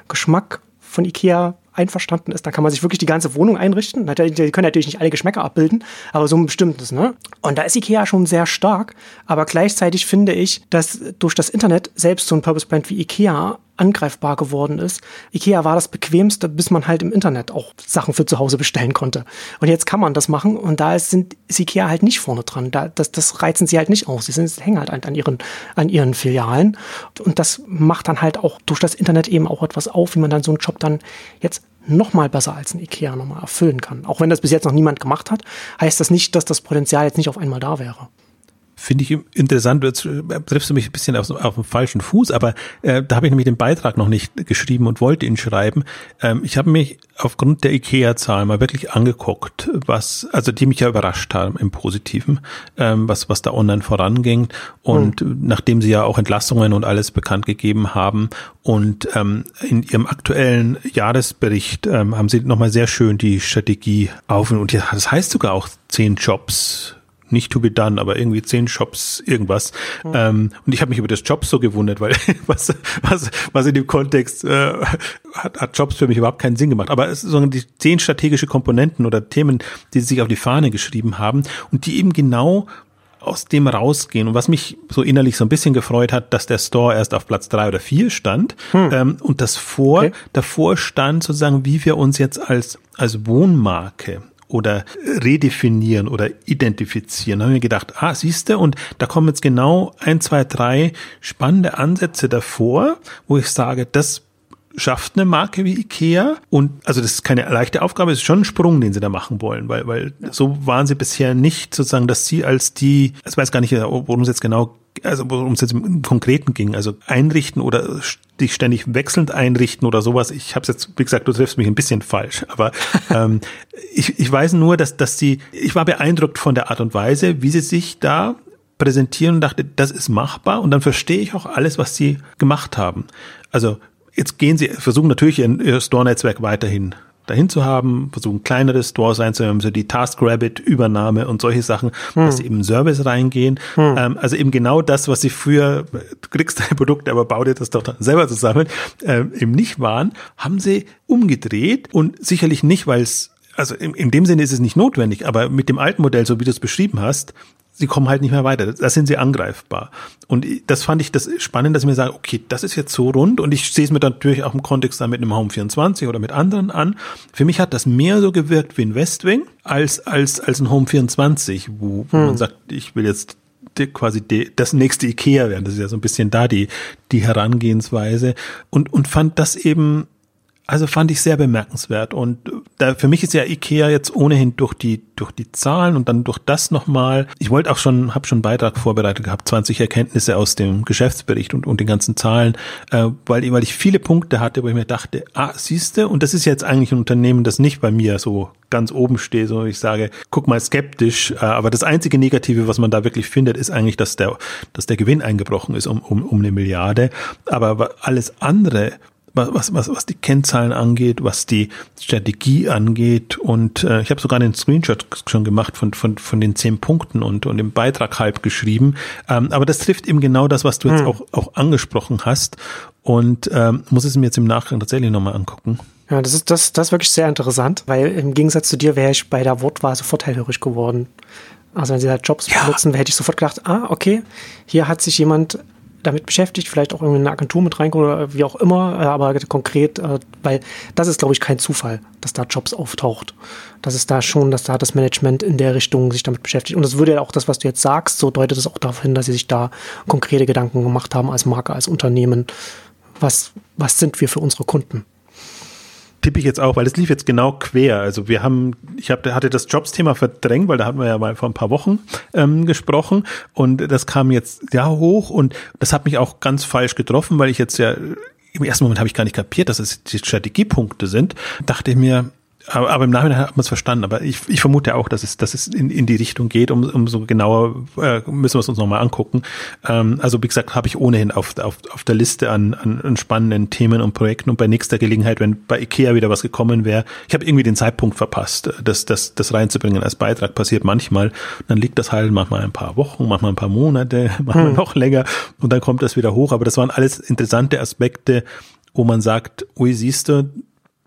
Geschmack von Ikea einverstanden ist, dann kann man sich wirklich die ganze Wohnung einrichten. Die können natürlich nicht alle Geschmäcker abbilden, aber so ein bestimmtes. Ne? Und da ist Ikea schon sehr stark, aber gleichzeitig finde ich, dass durch das Internet selbst so ein Purpose Brand wie Ikea angreifbar geworden ist. Ikea war das bequemste, bis man halt im Internet auch Sachen für zu Hause bestellen konnte. Und jetzt kann man das machen und da ist, sind, ist Ikea halt nicht vorne dran. Da, das, das reizen sie halt nicht aus. Sie sind, hängen halt an ihren, an ihren Filialen. Und das macht dann halt auch durch das Internet eben auch etwas auf, wie man dann so einen Job dann jetzt noch mal besser als ein Ikea nochmal erfüllen kann. Auch wenn das bis jetzt noch niemand gemacht hat, heißt das nicht, dass das Potenzial jetzt nicht auf einmal da wäre. Finde ich interessant, jetzt äh, triffst du mich ein bisschen auf, auf dem falschen Fuß, aber äh, da habe ich nämlich den Beitrag noch nicht geschrieben und wollte ihn schreiben. Ähm, ich habe mich aufgrund der IKEA-Zahlen mal wirklich angeguckt, was, also die mich ja überrascht haben im Positiven, ähm, was, was da online voranging. Und mhm. nachdem sie ja auch Entlassungen und alles bekannt gegeben haben und ähm, in ihrem aktuellen Jahresbericht ähm, haben sie nochmal sehr schön die Strategie auf und das heißt sogar auch zehn Jobs nicht to be done, aber irgendwie zehn Shops, irgendwas. Mhm. Ähm, und ich habe mich über das Jobs so gewundert, weil was, was, was in dem Kontext äh, hat, hat Jobs für mich überhaupt keinen Sinn gemacht. Aber es sind die zehn strategische Komponenten oder Themen, die sie sich auf die Fahne geschrieben haben und die eben genau aus dem rausgehen. Und was mich so innerlich so ein bisschen gefreut hat, dass der Store erst auf Platz drei oder vier stand hm. ähm, und das vor, okay. davor stand sozusagen, wie wir uns jetzt als, als Wohnmarke oder redefinieren oder identifizieren. Da haben wir gedacht, ah, siehst du, und da kommen jetzt genau ein, zwei, drei spannende Ansätze davor, wo ich sage, das schafft eine Marke wie Ikea und also das ist keine leichte Aufgabe, es ist schon ein Sprung, den sie da machen wollen, weil weil so waren sie bisher nicht sozusagen, dass sie als die, ich weiß gar nicht, worum es jetzt genau also worum es jetzt im Konkreten ging, also einrichten oder dich ständig wechselnd einrichten oder sowas. Ich habe es jetzt, wie gesagt, du triffst mich ein bisschen falsch, aber ähm, ich, ich weiß nur, dass, dass sie, ich war beeindruckt von der Art und Weise, wie sie sich da präsentieren und dachte, das ist machbar und dann verstehe ich auch alles, was sie gemacht haben. Also jetzt gehen sie, versuchen natürlich ihr Store-Netzwerk weiterhin dahin zu haben, versuchen kleinere Stores einzunehmen, so die TaskRabbit-Übernahme und solche Sachen, hm. dass sie eben Service reingehen. Hm. Ähm, also eben genau das, was sie früher, du kriegst deine Produkte, aber bau dir das doch selber zusammen, ähm, eben nicht waren, haben sie umgedreht und sicherlich nicht, weil es also in, in dem Sinne ist es nicht notwendig, aber mit dem alten Modell, so wie du es beschrieben hast, sie kommen halt nicht mehr weiter. Da sind sie angreifbar. Und das fand ich das spannend, dass ich mir sage, okay, das ist jetzt so rund und ich sehe es mir dann natürlich auch im Kontext dann mit einem Home 24 oder mit anderen an. Für mich hat das mehr so gewirkt wie ein Westwing als, als, als ein Home 24, wo, wo hm. man sagt, ich will jetzt quasi die, das nächste Ikea werden. Das ist ja so ein bisschen da die, die Herangehensweise und, und fand das eben also fand ich sehr bemerkenswert. Und da, für mich ist ja IKEA jetzt ohnehin durch die, durch die Zahlen und dann durch das nochmal. Ich wollte auch schon, habe schon einen Beitrag vorbereitet gehabt, 20 Erkenntnisse aus dem Geschäftsbericht und, und den ganzen Zahlen, äh, weil, weil ich viele Punkte hatte, wo ich mir dachte, ah, siehste, und das ist jetzt eigentlich ein Unternehmen, das nicht bei mir so ganz oben steht, so ich sage, guck mal skeptisch, äh, aber das einzige Negative, was man da wirklich findet, ist eigentlich, dass der, dass der Gewinn eingebrochen ist um, um, um eine Milliarde. Aber alles andere was, was, was die Kennzahlen angeht, was die Strategie angeht. Und äh, ich habe sogar einen Screenshot schon gemacht von, von, von den zehn Punkten und, und im Beitrag halb geschrieben. Ähm, aber das trifft eben genau das, was du jetzt hm. auch, auch angesprochen hast. Und ähm, muss es mir jetzt im Nachgang tatsächlich nochmal angucken. Ja, das ist, das, das ist wirklich sehr interessant, weil im Gegensatz zu dir wäre ich bei der Wortwahl sofort hellhörig geworden. Also wenn sie halt Jobs ja. benutzen, hätte ich sofort gedacht, ah, okay, hier hat sich jemand damit beschäftigt, vielleicht auch eine Agentur mit reinkommt oder wie auch immer, äh, aber konkret, äh, weil das ist, glaube ich, kein Zufall, dass da Jobs auftaucht. Das ist da schon, dass da das Management in der Richtung sich damit beschäftigt. Und das würde ja auch das, was du jetzt sagst, so deutet es auch darauf hin, dass sie sich da konkrete Gedanken gemacht haben als Marke, als Unternehmen. Was, was sind wir für unsere Kunden? Tippe ich jetzt auch, weil es lief jetzt genau quer. Also wir haben, ich hab, hatte das Jobs-Thema verdrängt, weil da hatten wir ja mal vor ein paar Wochen ähm, gesprochen und das kam jetzt ja hoch und das hat mich auch ganz falsch getroffen, weil ich jetzt ja im ersten Moment habe ich gar nicht kapiert, dass es die Strategiepunkte sind. Dachte ich mir, aber, im Nachhinein hat man es verstanden. Aber ich, ich vermute auch, dass es, dass es in, in die Richtung geht. Um, umso genauer äh, müssen wir es uns nochmal angucken. Ähm, also wie gesagt, habe ich ohnehin auf, auf, auf der Liste an, an, an spannenden Themen und Projekten. Und bei nächster Gelegenheit, wenn bei Ikea wieder was gekommen wäre, ich habe irgendwie den Zeitpunkt verpasst, das, das, das reinzubringen als Beitrag. Passiert manchmal. Dann liegt das halt manchmal ein paar Wochen, manchmal ein paar Monate, manchmal hm. noch länger. Und dann kommt das wieder hoch. Aber das waren alles interessante Aspekte, wo man sagt, ui, siehst du,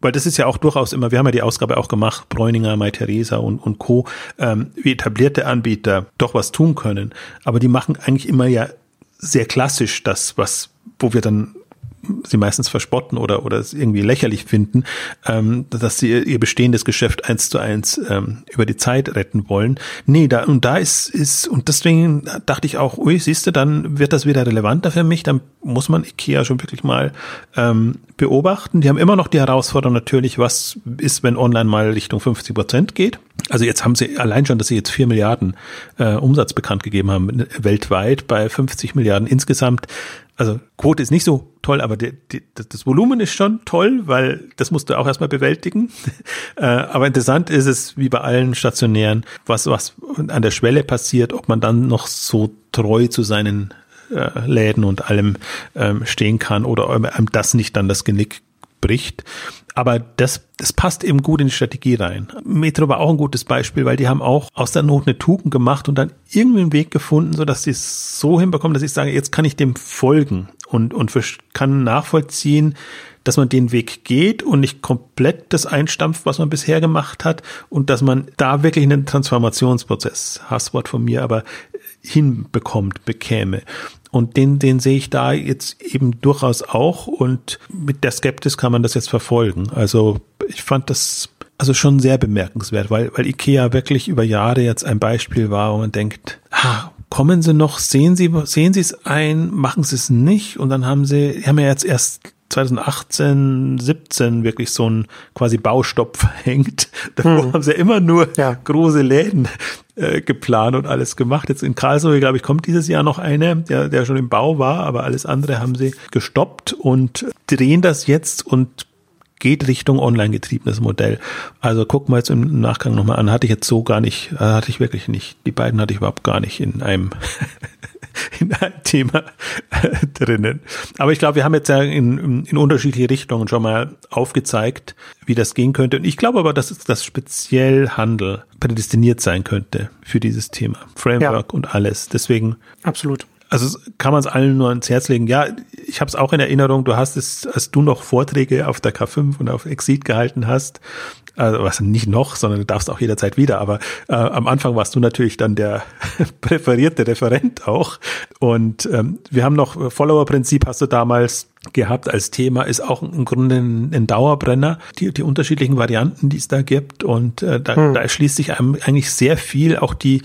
weil das ist ja auch durchaus immer, wir haben ja die Ausgabe auch gemacht, Bräuninger, Mai Theresa und, und Co., ähm, wie etablierte Anbieter doch was tun können. Aber die machen eigentlich immer ja sehr klassisch das, was, wo wir dann sie meistens verspotten oder, oder es irgendwie lächerlich finden, ähm, dass sie ihr bestehendes Geschäft eins zu eins ähm, über die Zeit retten wollen. Nee, da, und da ist, ist, und deswegen dachte ich auch, ui, siehst du, dann wird das wieder relevanter für mich, dann muss man IKEA schon wirklich mal ähm, beobachten. Die haben immer noch die Herausforderung natürlich, was ist, wenn online mal Richtung 50 Prozent geht. Also jetzt haben sie allein schon, dass sie jetzt vier Milliarden äh, Umsatz bekannt gegeben haben weltweit bei 50 Milliarden insgesamt also Quote ist nicht so toll, aber die, die, das Volumen ist schon toll, weil das musst du auch erstmal bewältigen. äh, aber interessant ist es, wie bei allen Stationären, was, was an der Schwelle passiert, ob man dann noch so treu zu seinen äh, Läden und allem ähm, stehen kann oder einem das nicht dann das Genick bricht. Aber das, das passt eben gut in die Strategie rein. Metro war auch ein gutes Beispiel, weil die haben auch aus der Not eine Tugend gemacht und dann irgendwie einen Weg gefunden, so dass sie es so hinbekommen, dass ich sage, jetzt kann ich dem folgen und, und kann nachvollziehen, dass man den Weg geht und nicht komplett das einstampft, was man bisher gemacht hat und dass man da wirklich einen Transformationsprozess, Hasswort von mir, aber hinbekommt, bekäme. Und den, den sehe ich da jetzt eben durchaus auch und mit der Skeptis kann man das jetzt verfolgen. Also ich fand das also schon sehr bemerkenswert, weil, weil Ikea wirklich über Jahre jetzt ein Beispiel war, wo man denkt, ah, kommen Sie noch, sehen Sie, sehen Sie es ein, machen Sie es nicht und dann haben Sie, haben ja jetzt erst 2018, 17 wirklich so ein quasi Baustopp verhängt. Davor hm. haben sie ja immer nur ja. große Läden äh, geplant und alles gemacht. Jetzt in Karlsruhe, glaube ich, kommt dieses Jahr noch eine, der, der schon im Bau war, aber alles andere haben sie gestoppt und drehen das jetzt und geht Richtung online getriebenes Modell. Also gucken wir jetzt im Nachgang nochmal an. Hatte ich jetzt so gar nicht, äh, hatte ich wirklich nicht. Die beiden hatte ich überhaupt gar nicht in einem in einem Thema äh, drinnen. Aber ich glaube, wir haben jetzt ja in, in unterschiedliche Richtungen schon mal aufgezeigt, wie das gehen könnte. Und ich glaube aber, dass das speziell Handel prädestiniert sein könnte für dieses Thema. Framework ja. und alles. Deswegen. Absolut. Also kann man es allen nur ans Herz legen. Ja, ich habe es auch in Erinnerung, du hast es, als du noch Vorträge auf der K5 und auf Exit gehalten hast, also was nicht noch, sondern du darfst auch jederzeit wieder, aber äh, am Anfang warst du natürlich dann der präferierte Referent auch. Und ähm, wir haben noch Follower-Prinzip hast du damals gehabt als Thema, ist auch im Grunde ein, ein Dauerbrenner, die, die unterschiedlichen Varianten, die es da gibt. Und äh, da, hm. da erschließt sich einem eigentlich sehr viel, auch die,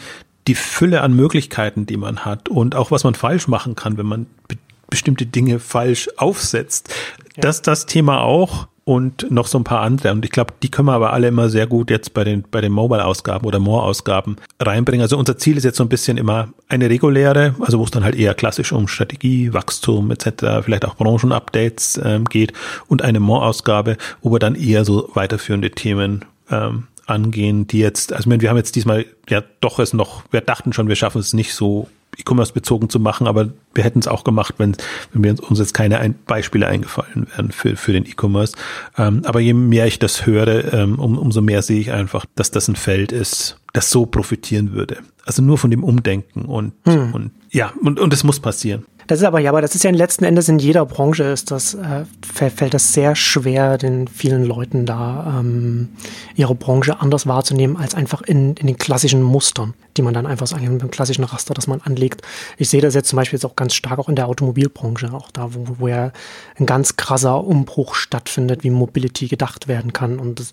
die Fülle an Möglichkeiten, die man hat und auch was man falsch machen kann, wenn man be bestimmte Dinge falsch aufsetzt. Ja. Das das Thema auch und noch so ein paar andere. Und ich glaube, die können wir aber alle immer sehr gut jetzt bei den, bei den Mobile-Ausgaben oder More-Ausgaben reinbringen. Also unser Ziel ist jetzt so ein bisschen immer eine reguläre, also wo es dann halt eher klassisch um Strategie, Wachstum etc., vielleicht auch Branchenupdates ähm, geht und eine More-Ausgabe, wo wir dann eher so weiterführende Themen ähm, angehen, die jetzt, also wir haben jetzt diesmal ja doch es noch, wir dachten schon, wir schaffen es nicht so E-Commerce bezogen zu machen, aber wir hätten es auch gemacht, wenn, wenn wir uns jetzt keine ein Beispiele eingefallen wären für, für den E-Commerce. Ähm, aber je mehr ich das höre, ähm, um, umso mehr sehe ich einfach, dass das ein Feld ist, das so profitieren würde. Also nur von dem Umdenken und, hm. und ja, und, und es muss passieren. Das ist aber ja, aber das ist ja letzten Endes in jeder Branche ist das äh, fällt das sehr schwer, den vielen Leuten da ähm, ihre Branche anders wahrzunehmen als einfach in, in den klassischen Mustern, die man dann einfach so mit dem klassischen Raster, das man anlegt. Ich sehe das jetzt zum Beispiel jetzt auch ganz stark auch in der Automobilbranche, auch da, wo, wo ja ein ganz krasser Umbruch stattfindet, wie Mobility gedacht werden kann. Und das,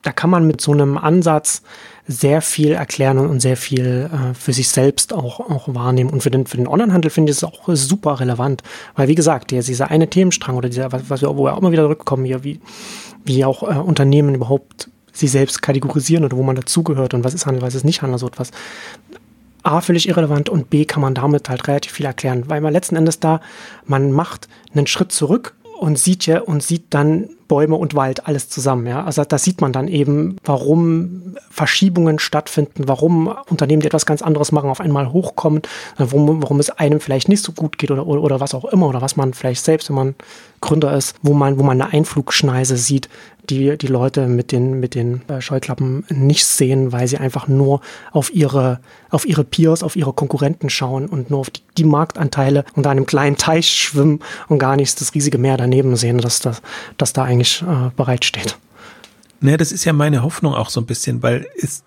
da kann man mit so einem Ansatz sehr viel erklären und sehr viel äh, für sich selbst auch, auch wahrnehmen. Und für den, für den Onlinehandel finde ich es auch super relevant. Weil, wie gesagt, der, dieser eine Themenstrang oder dieser, was, was wir, wo wir auch immer wieder zurückkommen, hier, wie, wie auch äh, Unternehmen überhaupt sich selbst kategorisieren oder wo man dazugehört und was ist Handel, was ist nicht Handel, so etwas. A, völlig irrelevant und B, kann man damit halt relativ viel erklären, weil man letzten Endes da, man macht einen Schritt zurück und sieht ja und sieht dann Bäume und Wald alles zusammen. Ja? Also da sieht man dann eben, warum Verschiebungen stattfinden, warum Unternehmen, die etwas ganz anderes machen, auf einmal hochkommen, warum, warum es einem vielleicht nicht so gut geht oder, oder, oder was auch immer oder was man vielleicht selbst, wenn man Gründer ist, wo man, wo man eine Einflugschneise sieht, die die Leute mit den, mit den äh, Scheuklappen nicht sehen, weil sie einfach nur auf ihre, auf ihre Peers, auf ihre Konkurrenten schauen und nur auf die, die Marktanteile unter einem kleinen Teich schwimmen und gar nicht das riesige Meer daneben sehen, dass, dass, dass da eigentlich äh, bereitsteht. Naja, das ist ja meine Hoffnung auch so ein bisschen, weil es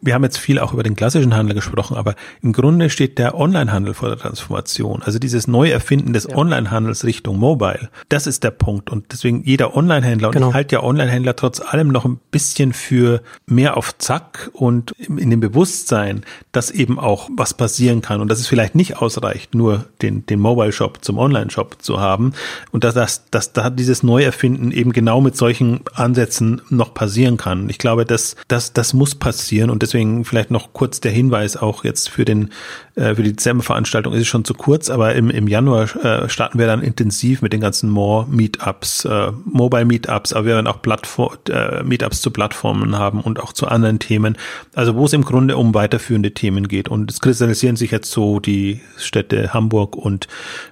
wir haben jetzt viel auch über den klassischen Handel gesprochen, aber im Grunde steht der Onlinehandel vor der Transformation. Also dieses Neuerfinden des ja. Onlinehandels Richtung Mobile. Das ist der Punkt. Und deswegen jeder Onlinehändler, und genau. ich halte ja Onlinehändler trotz allem noch ein bisschen für mehr auf Zack und in dem Bewusstsein, dass eben auch was passieren kann und dass es vielleicht nicht ausreicht, nur den, den Mobile Shop zum Online Shop zu haben. Und dass, dass, dass da dieses Neuerfinden eben genau mit solchen Ansätzen noch passieren kann. Ich glaube, dass, dass das muss passieren und deswegen vielleicht noch kurz der Hinweis auch jetzt für den äh, für die Dezemberveranstaltung ist es schon zu kurz, aber im, im Januar äh, starten wir dann intensiv mit den ganzen More Meetups, äh, Mobile Meetups, aber wir werden auch Plattform, äh, Meetups zu Plattformen haben und auch zu anderen Themen. Also wo es im Grunde um weiterführende Themen geht. Und es kristallisieren sich jetzt so die Städte Hamburg und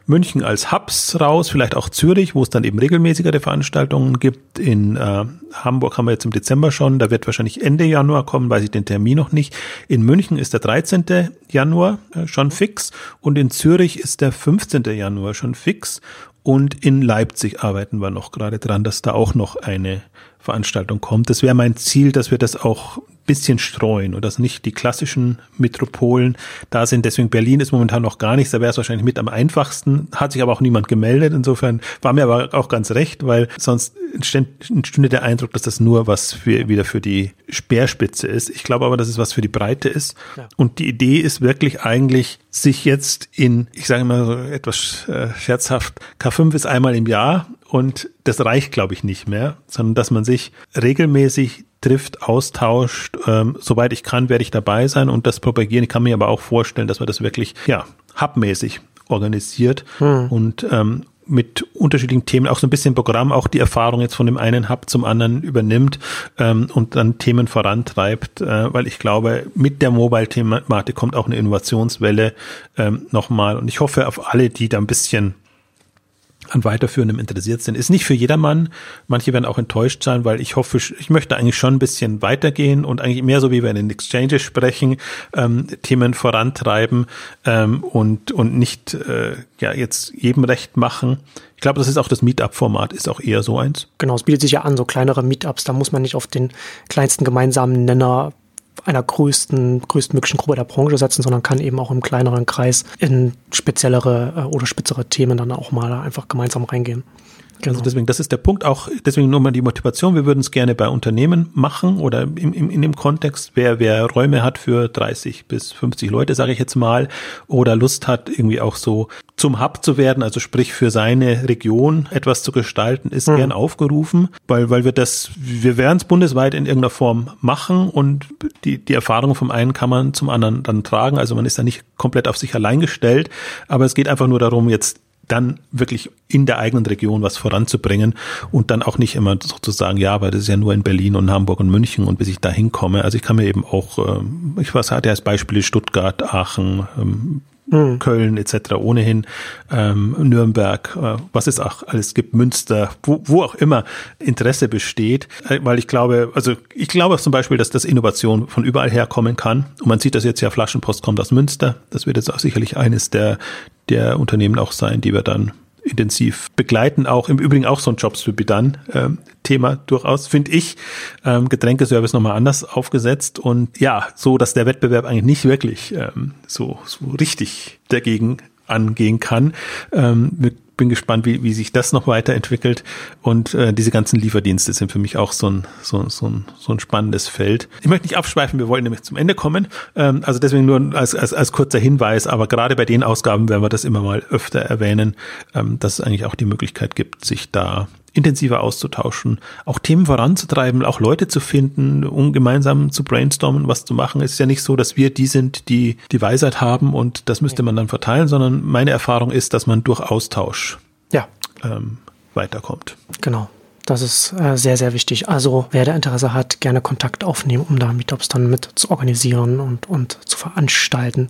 München als Hubs raus, vielleicht auch Zürich, wo es dann eben regelmäßigere Veranstaltungen gibt. In äh, Hamburg haben wir jetzt im Dezember schon, da wird wahrscheinlich Ende Januar kommen, weiß ich den Termin noch nicht. In München ist der 13. Januar schon fix und in Zürich ist der 15. Januar schon fix und in Leipzig arbeiten wir noch gerade dran, dass da auch noch eine Veranstaltung kommt. Das wäre mein Ziel, dass wir das auch bisschen streuen und dass nicht die klassischen Metropolen da sind. Deswegen Berlin ist momentan noch gar nichts. Da wäre es wahrscheinlich mit am einfachsten. Hat sich aber auch niemand gemeldet. Insofern war mir aber auch ganz recht, weil sonst entstünde der Eindruck, dass das nur was für, wieder für die Speerspitze ist. Ich glaube aber, dass es was für die Breite ist. Ja. Und die Idee ist wirklich eigentlich, sich jetzt in, ich sage immer so etwas äh, scherzhaft, K5 ist einmal im Jahr und das reicht, glaube ich, nicht mehr, sondern dass man sich regelmäßig trifft, austauscht. Ähm, soweit ich kann, werde ich dabei sein und das propagieren. Ich kann mir aber auch vorstellen, dass man das wirklich, ja, hubmäßig organisiert hm. und ähm, mit unterschiedlichen Themen auch so ein bisschen Programm, auch die Erfahrung jetzt von dem einen Hub zum anderen übernimmt ähm, und dann Themen vorantreibt, äh, weil ich glaube, mit der Mobile-Thematik kommt auch eine Innovationswelle ähm, nochmal und ich hoffe auf alle, die da ein bisschen an weiterführendem interessiert sind. Ist nicht für jedermann. Manche werden auch enttäuscht sein, weil ich hoffe, ich möchte eigentlich schon ein bisschen weitergehen und eigentlich mehr so wie wir in den Exchanges sprechen, ähm, Themen vorantreiben ähm, und, und nicht äh, ja jetzt jedem recht machen. Ich glaube, das ist auch das Meetup-Format, ist auch eher so eins. Genau, es bietet sich ja an, so kleinere Meetups, da muss man nicht auf den kleinsten gemeinsamen Nenner einer größten, größtmöglichen Gruppe der Branche setzen, sondern kann eben auch im kleineren Kreis in speziellere äh, oder spitzere Themen dann auch mal einfach gemeinsam reingehen. Genau. Also deswegen, das ist der Punkt. Auch deswegen nur mal die Motivation. Wir würden es gerne bei Unternehmen machen oder im, im, in dem Kontext, wer, wer Räume hat für 30 bis 50 Leute, sage ich jetzt mal, oder Lust hat, irgendwie auch so zum Hub zu werden, also sprich für seine Region etwas zu gestalten, ist mhm. gern aufgerufen, weil, weil wir das, wir werden es bundesweit in irgendeiner Form machen und die, die Erfahrung vom einen kann man zum anderen dann tragen. Also man ist da nicht komplett auf sich allein gestellt, aber es geht einfach nur darum, jetzt dann wirklich in der eigenen Region was voranzubringen und dann auch nicht immer sozusagen, ja, aber das ist ja nur in Berlin und Hamburg und München und bis ich da hinkomme. Also ich kann mir eben auch, ähm, ich was hatte als Beispiele Stuttgart, Aachen, ähm, mhm. Köln etc. ohnehin, ähm, Nürnberg, äh, was es auch alles gibt, Münster, wo, wo auch immer Interesse besteht, äh, weil ich glaube, also ich glaube zum Beispiel, dass das Innovation von überall herkommen kann und man sieht das jetzt ja, Flaschenpost kommt aus Münster, das wird jetzt auch sicherlich eines der, der Unternehmen auch sein, die wir dann intensiv begleiten. Auch im Übrigen auch so ein Jobs to be done Thema durchaus, finde ich. Ähm, Getränkeservice nochmal anders aufgesetzt und ja, so, dass der Wettbewerb eigentlich nicht wirklich ähm, so, so richtig dagegen angehen kann. Ähm, bin gespannt, wie, wie sich das noch weiterentwickelt. Und äh, diese ganzen Lieferdienste sind für mich auch so ein, so, so, ein, so ein spannendes Feld. Ich möchte nicht abschweifen, wir wollen nämlich zum Ende kommen. Ähm, also deswegen nur als, als, als kurzer Hinweis, aber gerade bei den Ausgaben werden wir das immer mal öfter erwähnen, ähm, dass es eigentlich auch die Möglichkeit gibt, sich da intensiver auszutauschen, auch Themen voranzutreiben, auch Leute zu finden, um gemeinsam zu brainstormen, was zu machen. Es ist ja nicht so, dass wir die sind, die die Weisheit haben und das müsste man dann verteilen, sondern meine Erfahrung ist, dass man durch Austausch ja. ähm, weiterkommt. Genau. Das ist äh, sehr, sehr wichtig. Also wer da Interesse hat, gerne Kontakt aufnehmen, um da Meetups dann mit zu organisieren und, und zu veranstalten.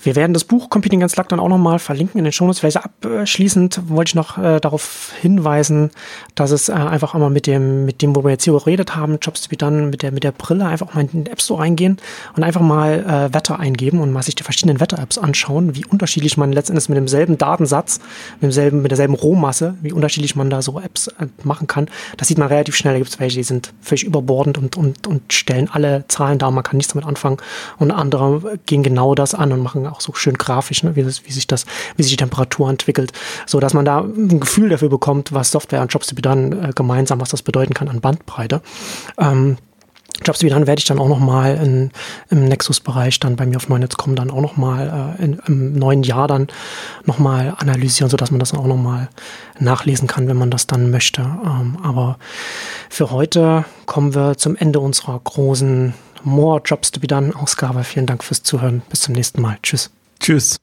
Wir werden das Buch Competing Against Luck dann auch nochmal verlinken in den Shownotes. Vielleicht abschließend wollte ich noch äh, darauf hinweisen, dass es äh, einfach einmal mit dem, mit dem, wo wir jetzt hier geredet haben, Jobs to be done, mit der, mit der Brille einfach mal in den App Store reingehen und einfach mal äh, Wetter eingeben und mal sich die verschiedenen Wetter-Apps anschauen, wie unterschiedlich man letztendlich mit demselben Datensatz, mit demselben, mit derselben Rohmasse, wie unterschiedlich man da so Apps äh, machen kann. Das sieht man relativ schnell. Da gibt es welche, die sind völlig überbordend und, und, und stellen alle Zahlen dar, man kann nichts damit anfangen. Und andere gehen genau das an und machen auch so schön grafisch, ne, wie, das, wie sich das, wie sich die Temperatur entwickelt, so dass man da ein Gefühl dafür bekommt, was Software und Jobs dann äh, gemeinsam, was das bedeuten kann an Bandbreite. Ähm, Jobs wie dann werde ich dann auch nochmal im Nexus-Bereich dann bei mir auf Neunetz.com dann auch nochmal äh, im neuen Jahr dann nochmal analysieren, sodass man das auch nochmal nachlesen kann, wenn man das dann möchte. Ähm, aber für heute kommen wir zum Ende unserer großen More Jobs to be Done Ausgabe. Vielen Dank fürs Zuhören. Bis zum nächsten Mal. Tschüss. Tschüss.